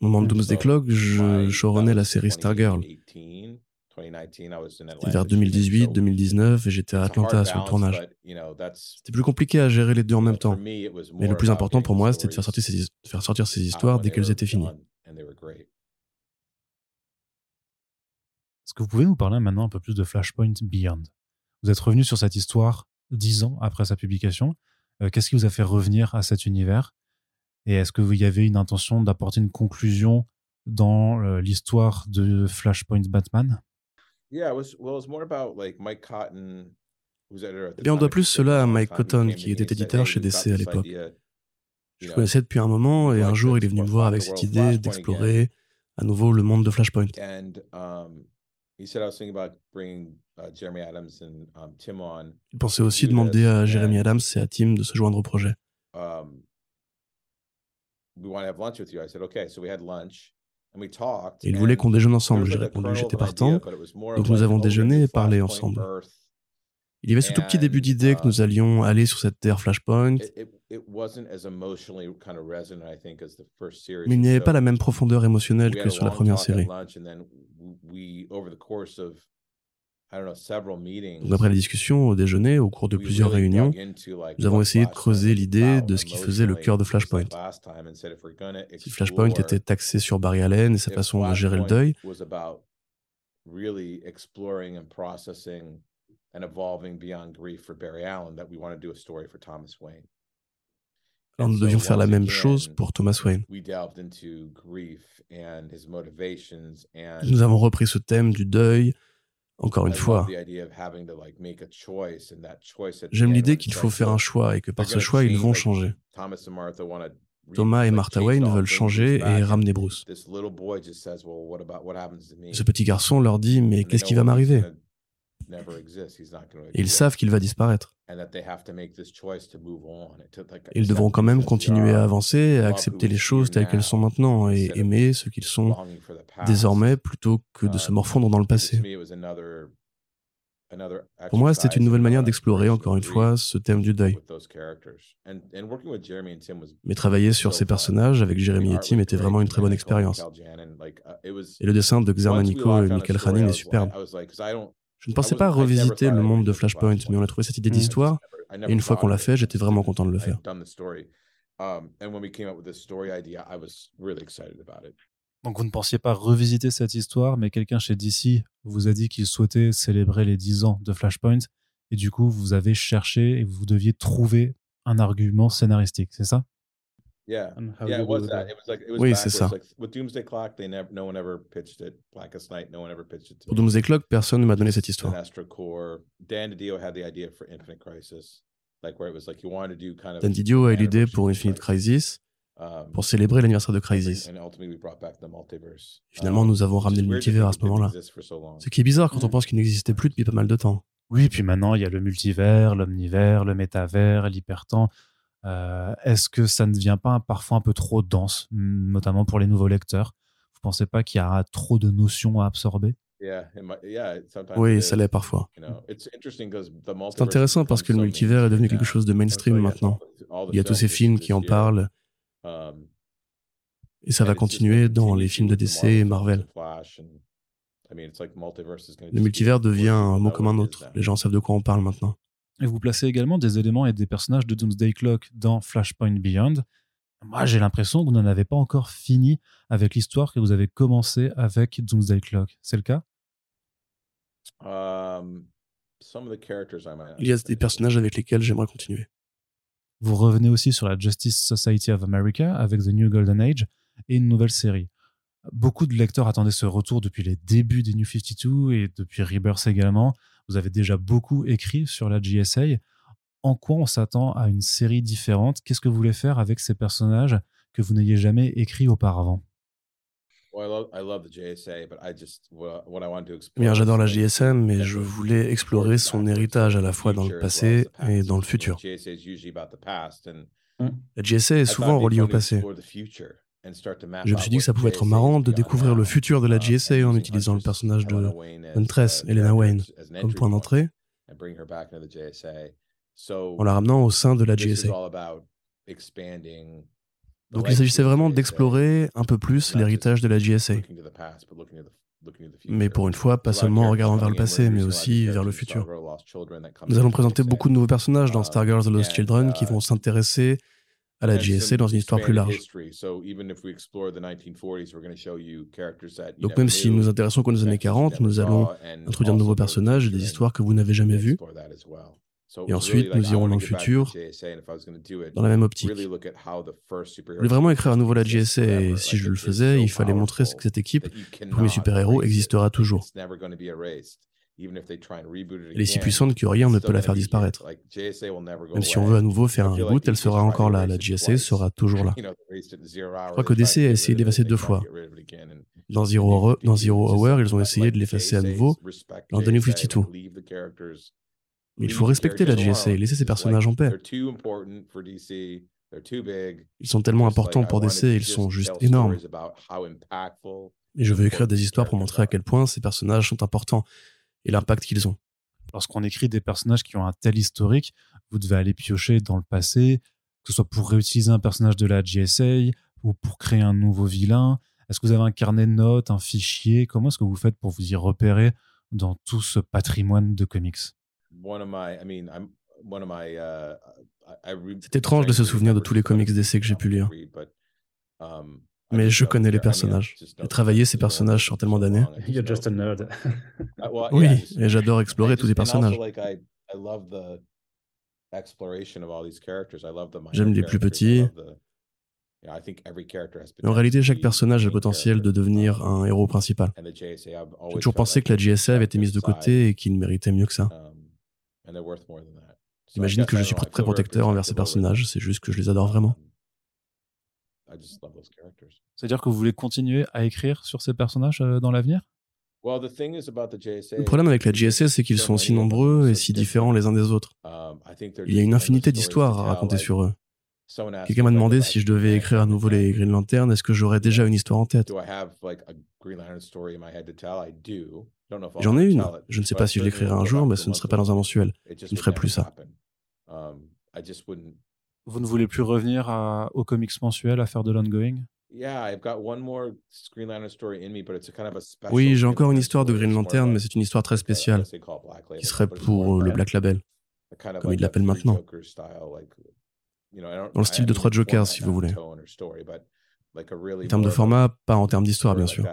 [SPEAKER 2] Au moment de Doomsday Clock, je showrunnais la série Stargirl. C'était vers 2018-2019 et j'étais à Atlanta sur le tournage. C'était plus compliqué à gérer les deux en même temps. Mais le plus important pour moi, c'était de faire sortir ces, de faire sortir ces histoires dès qu'elles étaient finies.
[SPEAKER 1] Est-ce que vous pouvez nous parler maintenant un peu plus de Flashpoint Beyond? Vous êtes revenu sur cette histoire dix ans après sa publication. Euh, qu'est-ce qui vous a fait revenir à cet univers? Et est-ce que vous y avait une intention d'apporter une conclusion dans euh, l'histoire de Flashpoint Batman?
[SPEAKER 2] Bien, on doit plus cela à Mike Cotton, qui était éditeur chez DC à l'époque. Je le connaissais depuis un moment et un jour, il est venu me voir avec cette idée d'explorer à nouveau le monde de Flashpoint. Il pensait aussi demander à Jeremy Adams et à Tim de se joindre au projet. Il voulait qu'on déjeune ensemble. J'ai répondu j'étais partant. Donc nous avons déjeuné et parlé ensemble. Il y avait ce tout petit début d'idée que nous uh, allions aller sur cette terre Flashpoint. Mais il n'y avait pas la même profondeur émotionnelle que sur la première série. Donc après la discussion au déjeuner, au cours de plusieurs réunions, nous avons essayé de creuser l'idée de ce qui faisait le cœur de Flashpoint. Si Flashpoint était taxé sur Barry Allen et sa façon de gérer le deuil, alors nous devions faire la même chose pour Thomas Wayne. Nous avons repris ce thème du deuil, encore une fois. J'aime l'idée qu'il faut faire un choix et que par ce choix, ils vont changer. Thomas et Martha Wayne veulent changer et ramener Bruce. Ce petit garçon leur dit Mais qu'est-ce qui va m'arriver? Ils savent qu'il va disparaître. Ils devront quand même continuer à avancer, à accepter les choses telles qu'elles sont maintenant et aimer ce qu'ils sont désormais plutôt que de se uh, morfondre dans le passé. Pour moi, c'était une nouvelle manière d'explorer, encore une fois, ce thème du deuil. Mais travailler sur ces personnages avec Jeremy et Tim était vraiment une très bonne expérience. Uh, et le dessin de Xermanico et Michael Hanin est superbe. Je ne pensais pas revisiter le monde de Flashpoint, mais on a trouvé cette idée d'histoire, et une fois qu'on l'a fait, j'étais vraiment content de le faire.
[SPEAKER 1] Donc vous ne pensiez pas revisiter cette histoire, mais quelqu'un chez DC vous a dit qu'il souhaitait célébrer les 10 ans de Flashpoint, et du coup vous avez cherché et vous deviez trouver un argument scénaristique, c'est ça?
[SPEAKER 2] Yeah. Oui, c'est ça. Pour Doomsday Clock, personne ne m'a donné cette histoire. Dan Didio a eu l'idée pour Infinite Crisis, um, pour célébrer l'anniversaire de Crisis. Finalement, nous avons ramené le multivers à ce moment-là. Ce qui est bizarre quand on pense qu'il n'existait plus depuis pas mal de temps.
[SPEAKER 1] Oui, puis maintenant, il y a le multivers, l'omnivers, le métavers, l'hypertemps. Euh, est-ce que ça ne devient pas parfois un peu trop dense, notamment pour les nouveaux lecteurs? Vous pensez pas qu'il y a trop de notions à absorber?
[SPEAKER 2] Oui, ça l'est parfois. C'est intéressant parce que le multivers est devenu quelque chose de mainstream maintenant. Il y a tous ces films qui en parlent. Um, et ça va continuer dans les films de DC et Marvel. Le multivers devient un mot comme un autre. Les gens savent de quoi on parle maintenant.
[SPEAKER 1] Et vous placez également des éléments et des personnages de Doomsday Clock dans Flashpoint Beyond. Moi, j'ai l'impression que vous n'en avez pas encore fini avec l'histoire que vous avez commencé avec Doomsday Clock. C'est le cas?
[SPEAKER 2] Um, Il y a des personnages avec lesquels j'aimerais continuer.
[SPEAKER 1] Vous revenez aussi sur la Justice Society of America avec The New Golden Age et une nouvelle série. Beaucoup de lecteurs attendaient ce retour depuis les débuts des New 52 et depuis Rebirth également. Vous avez déjà beaucoup écrit sur la GSA. En quoi on s'attend à une série différente? Qu'est-ce que vous voulez faire avec ces personnages que vous n'ayez jamais écrits auparavant?
[SPEAKER 2] Bien, j'adore la GSM, mais je voulais explorer son héritage à la fois dans le passé et dans le futur. La GSA est souvent reliée au passé. Je me suis dit que ça pouvait être marrant de découvrir le futur de la GSA en utilisant le personnage de Huntress, Elena Wayne, comme point d'entrée, en la ramenant au sein de la GSA. Donc il s'agissait vraiment d'explorer un peu plus l'héritage de la GSA. Mais pour une fois, pas seulement en regardant vers le passé, mais aussi vers le futur. Nous allons présenter beaucoup de nouveaux personnages dans Stargirls The Lost Children qui vont s'intéresser à la GSA dans une histoire plus large. Donc même si nous nous intéressons qu'aux années 40, nous allons introduire de nouveaux personnages et des histoires que vous n'avez jamais vues. Et ensuite, nous irons dans le futur, dans la même optique. Je voulais vraiment écrire à nouveau la GSA et si je le faisais, il fallait montrer que cette équipe, pour mes super-héros, existera toujours. Elle est si puissante que rien ne peut la faire disparaître. Même si on veut à nouveau faire un reboot, elle sera encore là. La GSA sera toujours là. Je crois que DC a essayé de l'effacer deux fois. Dans Zero, dans Zero Hour, ils ont essayé de l'effacer à nouveau dans The New 52. Mais il faut respecter la GSA et laisser ces personnages en paix. Ils sont tellement importants pour DC, ils sont juste énormes. Et je veux écrire des histoires pour montrer à quel point ces personnages sont importants et l'impact qu'ils ont.
[SPEAKER 1] Lorsqu'on écrit des personnages qui ont un tel historique, vous devez aller piocher dans le passé, que ce soit pour réutiliser un personnage de la GSA ou pour créer un nouveau vilain. Est-ce que vous avez un carnet de notes, un fichier? Comment est-ce que vous faites pour vous y repérer dans tout ce patrimoine de comics?
[SPEAKER 2] C'est étrange de se souvenir de tous les comics d'essai que j'ai pu lire. Um, mais je connais les personnages. J'ai travaillé ces personnages sur tellement d'années.
[SPEAKER 1] Just.
[SPEAKER 2] Uh, oui, et j'adore explorer tous les personnages. J'aime les plus petits. Mais en réalité, chaque personnage a le potentiel de devenir um, un héros principal. J'ai toujours pensé que la GSA avait été mise de côté et qu'il méritait mieux que ça. Um, J'imagine que je suis très protecteur envers ces personnages, c'est juste que je les adore vraiment.
[SPEAKER 1] C'est-à-dire que vous voulez continuer à écrire sur ces personnages euh, dans l'avenir?
[SPEAKER 2] Le problème avec la GSA, c'est qu'ils sont si nombreux et si différents les uns des autres. Um, Il y a une infinité d'histoires à raconter sur eux. Quelqu'un m'a demandé si je devais écrire à nouveau les Green Lantern, est-ce que j'aurais déjà une histoire en tête? J'en ai une. Je ne sais pas si je l'écrirai un jour, mais ce ne serait pas dans un mensuel. Je ne ferai plus ça. Um,
[SPEAKER 1] Vous ne voulez plus revenir aux comics mensuels à faire de l'ongoing?
[SPEAKER 2] Oui, j'ai encore une histoire de Green Lantern, mais c'est une histoire très spéciale, qui serait pour le Black Label, comme ils l'appellent maintenant. Dans le style de trois Jokers, si vous voulez. En termes de format, pas en termes d'histoire, bien sûr.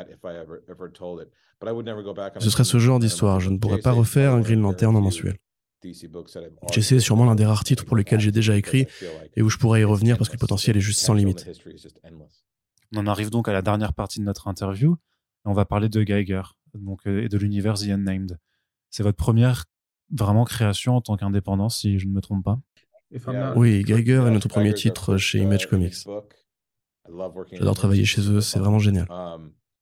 [SPEAKER 2] Ce serait ce genre d'histoire. Je ne pourrais pas refaire un Green Lantern en mensuel. J'essaie sûrement l'un des rares titres pour lesquels j'ai déjà écrit et où je pourrais y revenir parce que le potentiel est juste sans limite.
[SPEAKER 1] On en arrive donc à la dernière partie de notre interview. On va parler de Geiger donc, euh, et de l'univers The Unnamed. C'est votre première vraiment création en tant qu'indépendant, si je ne me trompe pas.
[SPEAKER 2] Oui, Geiger est notre premier titre chez Image Comics. J'adore travailler chez eux, c'est vraiment génial.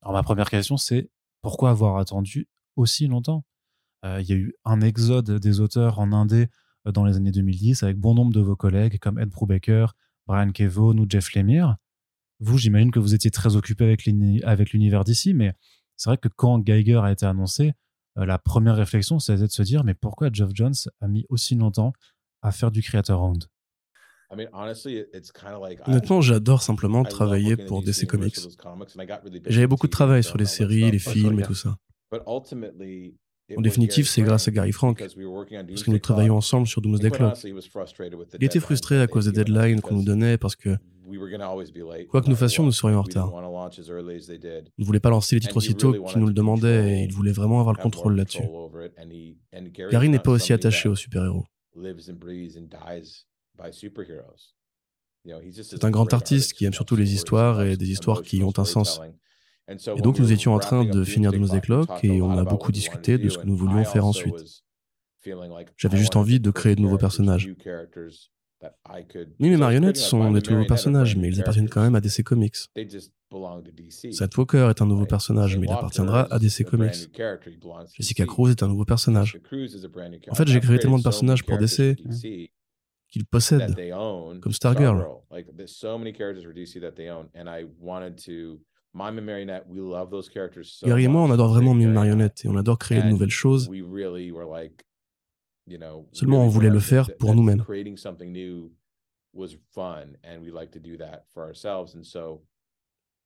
[SPEAKER 1] Alors ma première question, c'est pourquoi avoir attendu aussi longtemps? Euh, Il y a eu un exode des auteurs en Indé euh, dans les années 2010 avec bon nombre de vos collègues comme Ed Brubaker, Brian Kevo ou Jeff Lemire. Vous, j'imagine que vous étiez très occupé avec l'univers d'ici, mais c'est vrai que quand Geiger a été annoncé, euh, la première réflexion, c'était de se dire mais pourquoi Geoff Jones a mis aussi longtemps à faire du Creator Round?
[SPEAKER 2] Honnêtement, j'adore simplement travailler pour DC Comics. J'avais beaucoup de travail sur les séries, les films et tout ça. En définitive, c'est grâce à Gary Frank, parce que nous travaillons ensemble sur Doomsday Clock. Il était frustré à cause des deadlines qu'on nous donnait, parce que quoi que nous fassions, nous serions en retard. Il ne voulait pas lancer les titres aussitôt qu'il nous le demandait, et il voulait vraiment avoir le contrôle là-dessus. Gary n'est pas aussi attaché aux super-héros. C'est un grand artiste qui aime surtout les histoires et des histoires qui ont un sens. Et donc nous étions en train de finir Doomsday Clock et on a beaucoup discuté de ce que nous voulions faire ensuite. J'avais juste envie de créer de nouveaux personnages. Oui, mes marionnettes sont des tout nouveaux personnages, mais ils appartiennent quand même à DC Comics. Seth Walker est un nouveau personnage, mais il appartiendra à DC Comics. Jessica Cruz est un nouveau personnage. En fait, j'ai créé tellement de personnages pour DC qu'ils possèdent, comme Stargirl. Gary et moi, on adore vraiment Mime Marionnette et on adore créer de nouvelles choses. Seulement, on voulait le faire pour nous-mêmes.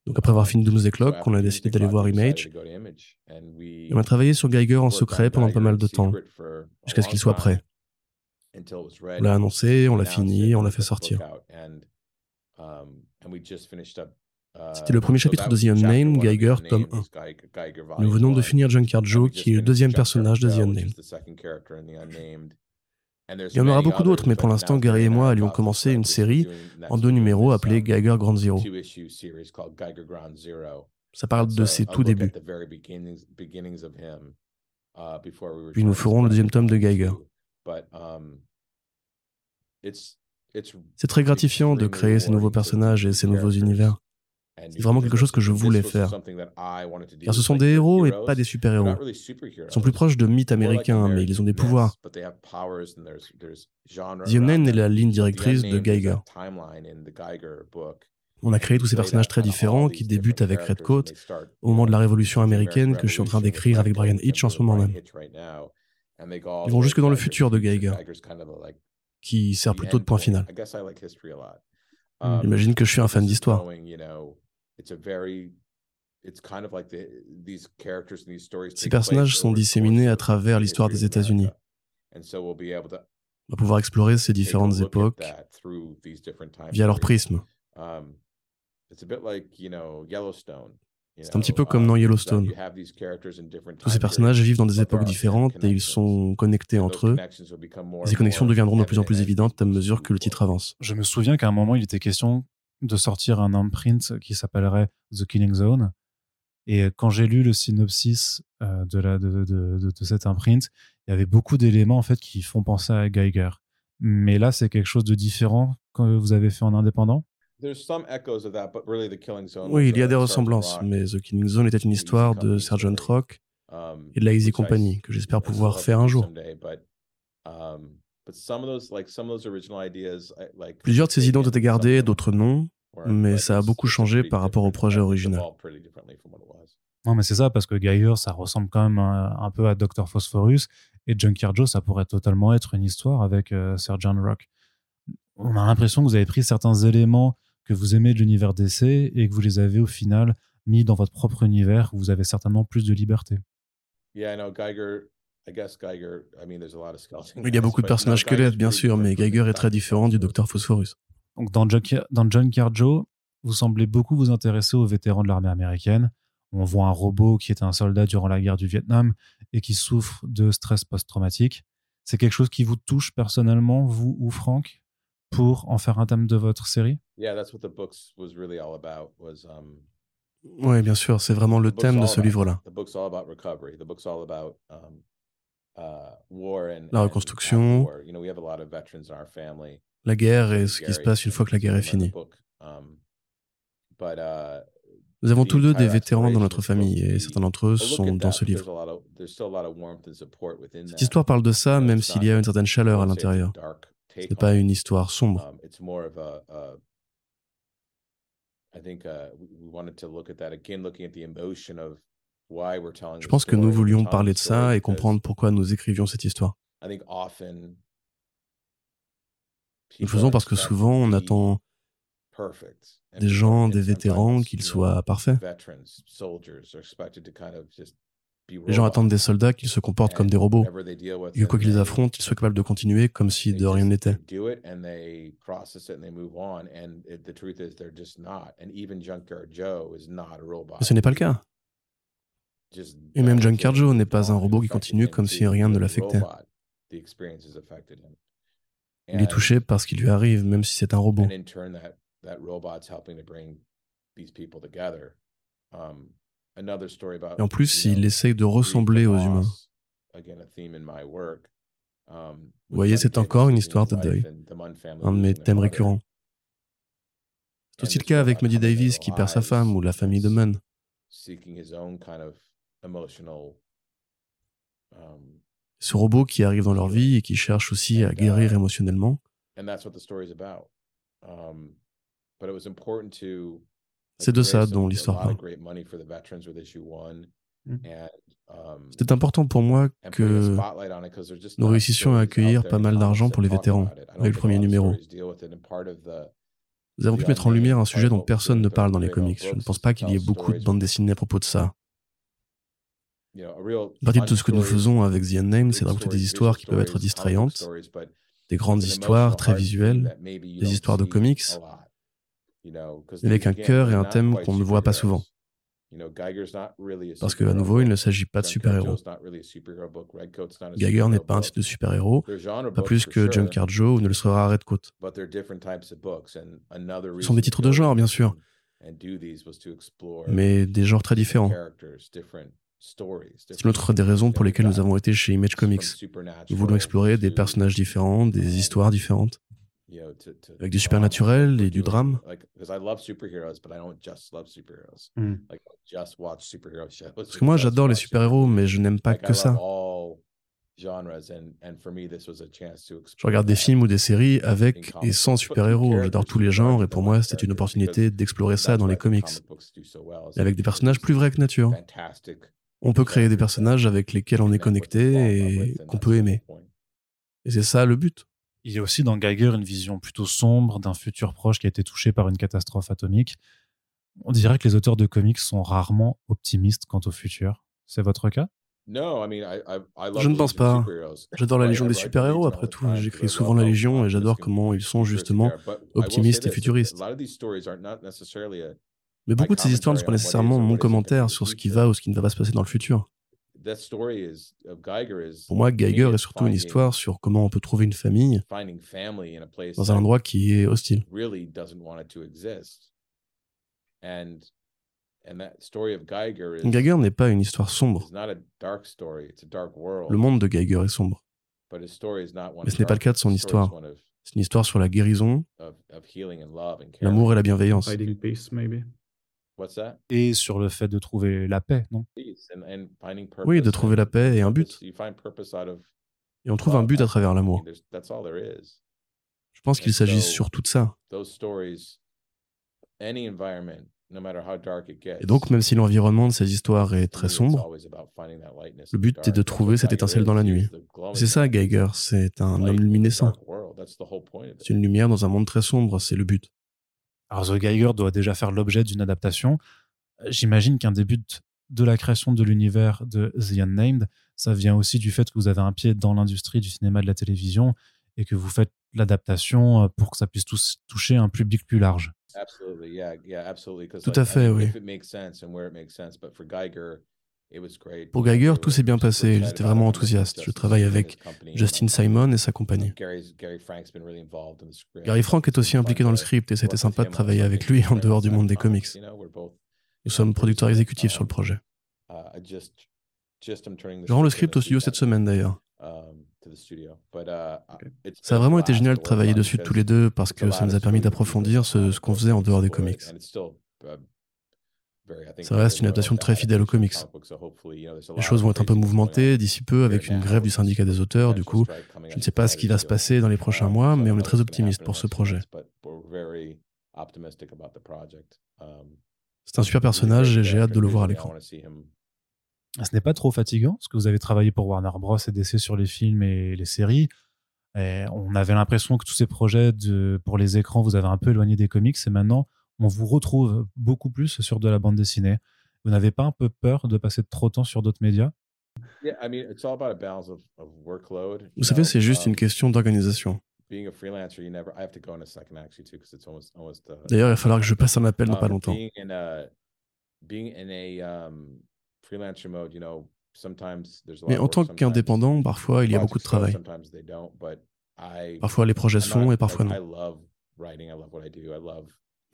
[SPEAKER 2] Donc après avoir fini Doomsday Clock, on a décidé d'aller voir Image. Et on a travaillé sur Geiger en secret pendant pas mal de temps, jusqu'à ce qu'il soit prêt. On l'a annoncé, on l'a fini, on l'a fait sortir. C'était le premier chapitre de The Unnamed, Geiger, tome 1. Nous venons de finir Junkyard Joe, qui est le deuxième personnage de The Unnamed. Il y en aura beaucoup d'autres, mais pour l'instant, Gary et moi allions commencer une série en deux numéros appelée Geiger Grand Zero. Ça parle de ses tout débuts. Puis nous ferons le deuxième tome de Geiger. C'est très gratifiant de créer ces nouveaux personnages et ces nouveaux univers. C'est vraiment quelque chose que je voulais faire. Car ce sont des héros et pas des super-héros. Ils sont plus proches de mythes américains, mais ils ont des pouvoirs. The est la ligne directrice de Geiger. On a créé tous ces personnages très différents qui débutent avec Redcoat au moment de la Révolution américaine que je suis en train d'écrire avec Brian Hitch en ce moment même. Ils vont jusque dans le futur de Geiger, qui sert plutôt de point final. J'imagine que je suis un fan d'histoire. Ces personnages sont disséminés à travers l'histoire des États-Unis. On va pouvoir explorer ces différentes époques via leur prisme. Um, c'est un petit peu comme dans Yellowstone. Tous ces personnages vivent dans des époques différentes et ils sont connectés entre eux. Ces connexions deviendront de plus en plus évidentes à mesure que le titre avance.
[SPEAKER 1] Je me souviens qu'à un moment, il était question de sortir un imprint qui s'appellerait The Killing Zone. Et quand j'ai lu le synopsis euh, de, la, de, de, de, cet imprint, il y avait beaucoup d'éléments en fait qui font penser à Geiger. Mais là, c'est quelque chose de différent que vous avez fait en indépendant?
[SPEAKER 2] Oui, il y a des ressemblances, mais The Killing Zone était une histoire de Sergeant Rock um, et de la Easy Company que j'espère pouvoir faire un jour. Plusieurs de ces idées ont été gardées, d'autres non, mais ça a beaucoup changé par rapport au projet original.
[SPEAKER 1] Non, mais c'est ça, parce que Geiger, ça ressemble quand même un, peu à Dr. Phosphorus, et Junkyard Joe, ça pourrait totalement être une histoire avec euh, Sir John Rock. On a l'impression que vous avez pris certains éléments que vous aimez de l'univers DC et que vous les avez au final mis dans votre propre univers où vous avez certainement plus de liberté.
[SPEAKER 2] Il y a beaucoup de personnages squelettes, bien sûr, mais Geiger est très différent du Docteur Phosphorus.
[SPEAKER 1] Donc dans, dans Junkyard Joe, vous semblez beaucoup vous intéresser aux vétérans de l'armée américaine. On voit un robot qui est un soldat durant la guerre du Vietnam et qui souffre de stress post-traumatique. C'est quelque chose qui vous touche personnellement, vous ou Franck, pour en faire un thème de votre série?
[SPEAKER 2] Oui, bien sûr, c'est vraiment le thème de ce livre-là. La reconstruction, la guerre et ce qui se passe une fois que la guerre est finie. Um, uh, Nous avons tous deux des vétérans dans notre famille et certains d'entre eux sont dans ce livre. Cette histoire parle de ça même s'il y a une certaine chaleur à l'intérieur. Ce n'est pas une histoire sombre. Je pense que nous voulions parler de ça et comprendre pourquoi nous écrivions cette histoire. Nous le faisons parce que souvent on attend des gens, des vétérans, qu'ils soient parfaits. Les gens attendent des soldats qu'ils se comportent comme des robots, et que quoi qu'ils affrontent, ils soient capables de continuer comme si de rien n'était. ce n'est pas le cas. Et même Junkyard Joe n'est pas un robot qui continue comme si rien ne l'affectait. Il est touché par ce qui lui arrive, même si c'est un robot. Et en plus, il essaye de ressembler aux humains. Um, Vous voyez, c'est encore une histoire de deuil, un de mes thèmes récurrents. C'est aussi le cas avec Muddy Davis qui perd sa femme ou la famille de Munn. Um, Ce robot qui arrive dans leur vie et qui cherche aussi à guérir uh, émotionnellement. C'est de ça dont l'histoire parle. Mmh. Um, C'était important pour moi que nous réussissions à accueillir pas mal d'argent pour les vétérans avec le premier numéro. Nous avons pu mettre en lumière un sujet dont personne ne parle dans les comics. Je ne pense pas qu'il y ait beaucoup de bandes dessinées à propos de ça. Une partie de tout ce que nous faisons avec The Unnamed, c'est de raconter des histoires qui peuvent être distrayantes, des grandes histoires très visuelles, des histoires de comics, avec un cœur et un thème qu'on ne voit pas souvent. Parce qu'à nouveau, il ne s'agit pas de super-héros. Geiger n'est pas un titre de super-héros, pas plus que Junkyard Joe ou ne le sera Redcoat. Ce sont des titres de genre, bien sûr, mais des genres très différents. C'est l'autre des raisons pour lesquelles nous avons été chez Image Comics. Nous voulons explorer des personnages différents, des histoires différentes avec du supernaturel et du drame. Hmm. Parce que moi, j'adore les super-héros, mais je n'aime pas que ça. Je regarde des films ou des séries avec et sans super-héros. J'adore tous les genres et pour moi, c'était une opportunité d'explorer ça dans les comics. Et avec des personnages plus vrais que nature. On peut créer des personnages avec lesquels on est connecté et qu'on peut aimer. Et c'est ça le but.
[SPEAKER 1] Il y a aussi dans Geiger une vision plutôt sombre d'un futur proche qui a été touché par une catastrophe atomique. On dirait que les auteurs de comics sont rarement optimistes quant au futur. C'est votre cas?
[SPEAKER 2] Je ne pense pas. J'adore la Légion des super-héros, après tout. J'écris souvent la Légion et j'adore comment ils sont justement optimistes et futuristes. Mais beaucoup de ces histoires ne sont pas nécessairement mon commentaire sur ce qui va ou ce qui ne va pas se passer dans le futur. Pour moi, Geiger est surtout une histoire sur comment on peut trouver une famille dans un endroit qui est hostile. Geiger n'est pas une histoire sombre. Le monde de Geiger est sombre. Mais ce n'est pas le cas de son histoire. C'est une histoire sur la guérison, l'amour et la bienveillance.
[SPEAKER 1] Et sur le fait de trouver la paix, non?
[SPEAKER 2] Oui, de trouver la paix et un but. Et on trouve un but à travers l'amour. Je pense qu'il s'agit surtout de ça. Et donc, même si l'environnement de ces histoires est très sombre, le but est de trouver cette étincelle dans la nuit. C'est ça, Geiger, c'est un homme luminescent. C'est une lumière dans un monde très sombre, c'est le but.
[SPEAKER 1] Alors The Geiger doit déjà faire l'objet d'une adaptation. J'imagine qu'un début de la création de l'univers de The Unnamed, ça vient aussi du fait que vous avez un pied dans l'industrie du cinéma et de la télévision et que vous faites l'adaptation euh, pour que ça puisse toucher un public plus large.
[SPEAKER 2] Tout à fait, oui. Pour Geiger, tout s'est bien passé, ils étaient vraiment enthousiastes. Je travaille avec Justin Simon et sa compagnie. Gary Frank est aussi impliqué dans le script et c'était sympa de travailler avec lui en dehors du monde des comics. Nous sommes producteurs exécutifs sur le projet. Je rends le script au studio cette semaine d'ailleurs. Ça a vraiment été génial de travailler dessus tous les deux parce que ça nous a permis d'approfondir ce, qu'on faisait en dehors des comics. Ça reste une adaptation très fidèle aux comics. Les choses vont être un peu mouvementées d'ici peu avec une grève du syndicat des auteurs. Du coup, je ne sais pas ce qui va se passer dans les prochains mois, mais on est très optimiste pour ce projet. C'est un super personnage et j'ai hâte de le voir à l'écran.
[SPEAKER 1] Ce n'est pas trop fatigant, parce que vous avez travaillé pour Warner Bros. et DC sur les films et les séries. on avait l'impression que tous ces projets de, pour les écrans, vous avez un peu éloigné des comics, et maintenant, on vous retrouve beaucoup plus sur de la bande dessinée. Vous n'avez pas un peu peur de passer trop de temps sur d'autres médias?
[SPEAKER 2] Vous savez, c'est juste une question d'organisation. D'ailleurs, il va falloir que je passe un appel dans pas um, longtemps. Mais en tant qu'indépendant, parfois il y a beaucoup de travail. Parfois les projets se font et parfois non.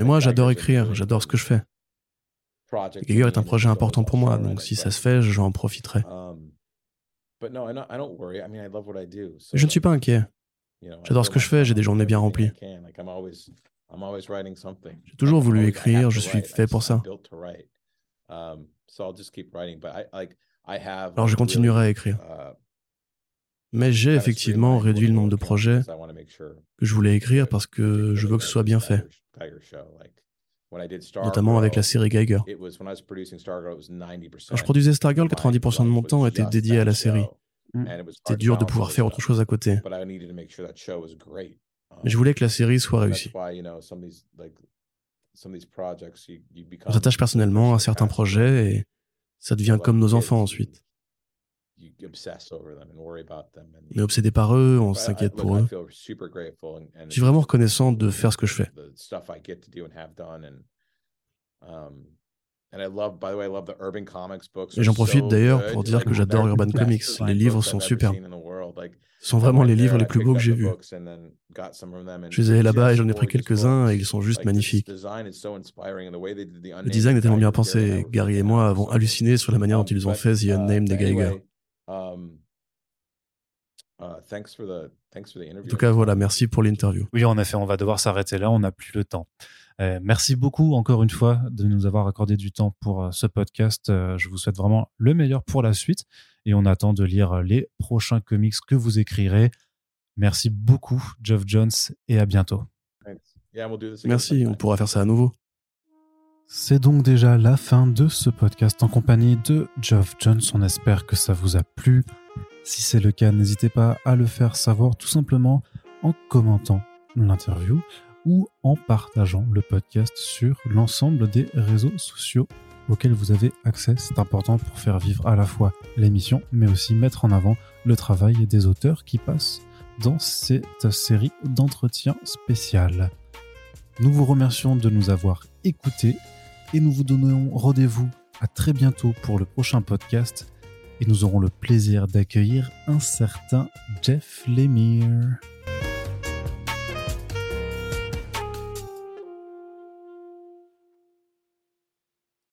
[SPEAKER 2] Mais moi j'adore écrire, j'adore ce que je fais. Geiger est un projet important pour moi, donc si ça se fait, j'en profiterai. Je ne suis pas inquiet. J'adore ce que je fais, j'ai des journées bien remplies. J'ai toujours voulu écrire, je suis fait pour ça. Alors je continuerai à écrire. Mais j'ai effectivement réduit le nombre de projets que je voulais écrire parce que je veux que ce soit bien fait. Notamment avec la série Geiger. Quand je produisais Stargirl, 90% de mon temps était dédié à la série. C'était dur de pouvoir faire autre chose à côté. Mais je voulais que la série soit réussie. On s'attache personnellement à certains projets et ça devient comme nos enfants ensuite. On est obsédé par eux, on s'inquiète pour eux. Je suis vraiment reconnaissant de faire ce que je fais. Et j'en profite d'ailleurs pour dire que j'adore Urban Comics. Les livres sont superbes. Ce sont vraiment les livres les plus beaux que j'ai vus. Je les ai là-bas et j'en ai pris quelques-uns et ils sont juste magnifiques. Le design est tellement bien pensé. Gary et moi avons halluciné sur la manière dont ils ont fait The Unnamed des Geiger. Um, uh, en tout cas, voilà, merci pour l'interview.
[SPEAKER 1] Oui, en effet, on va devoir s'arrêter là, on n'a plus le temps. Euh, merci beaucoup encore une fois de nous avoir accordé du temps pour euh, ce podcast. Euh, je vous souhaite vraiment le meilleur pour la suite et on attend de lire les prochains comics que vous écrirez. Merci beaucoup, Geoff Jones, et à bientôt.
[SPEAKER 2] Merci, on pourra faire ça à nouveau.
[SPEAKER 1] C'est donc déjà la fin de ce podcast en compagnie de Geoff Jones. On espère que ça vous a plu. Si c'est le cas, n'hésitez pas à le faire savoir tout simplement en commentant l'interview ou en partageant le podcast sur l'ensemble des réseaux sociaux auxquels vous avez accès. C'est important pour faire vivre à la fois l'émission, mais aussi mettre en avant le travail des auteurs qui passent dans cette série d'entretiens spéciales. Nous vous remercions de nous avoir écoutés et nous vous donnons rendez-vous à très bientôt pour le prochain podcast et nous aurons le plaisir d'accueillir un certain Jeff Lemire.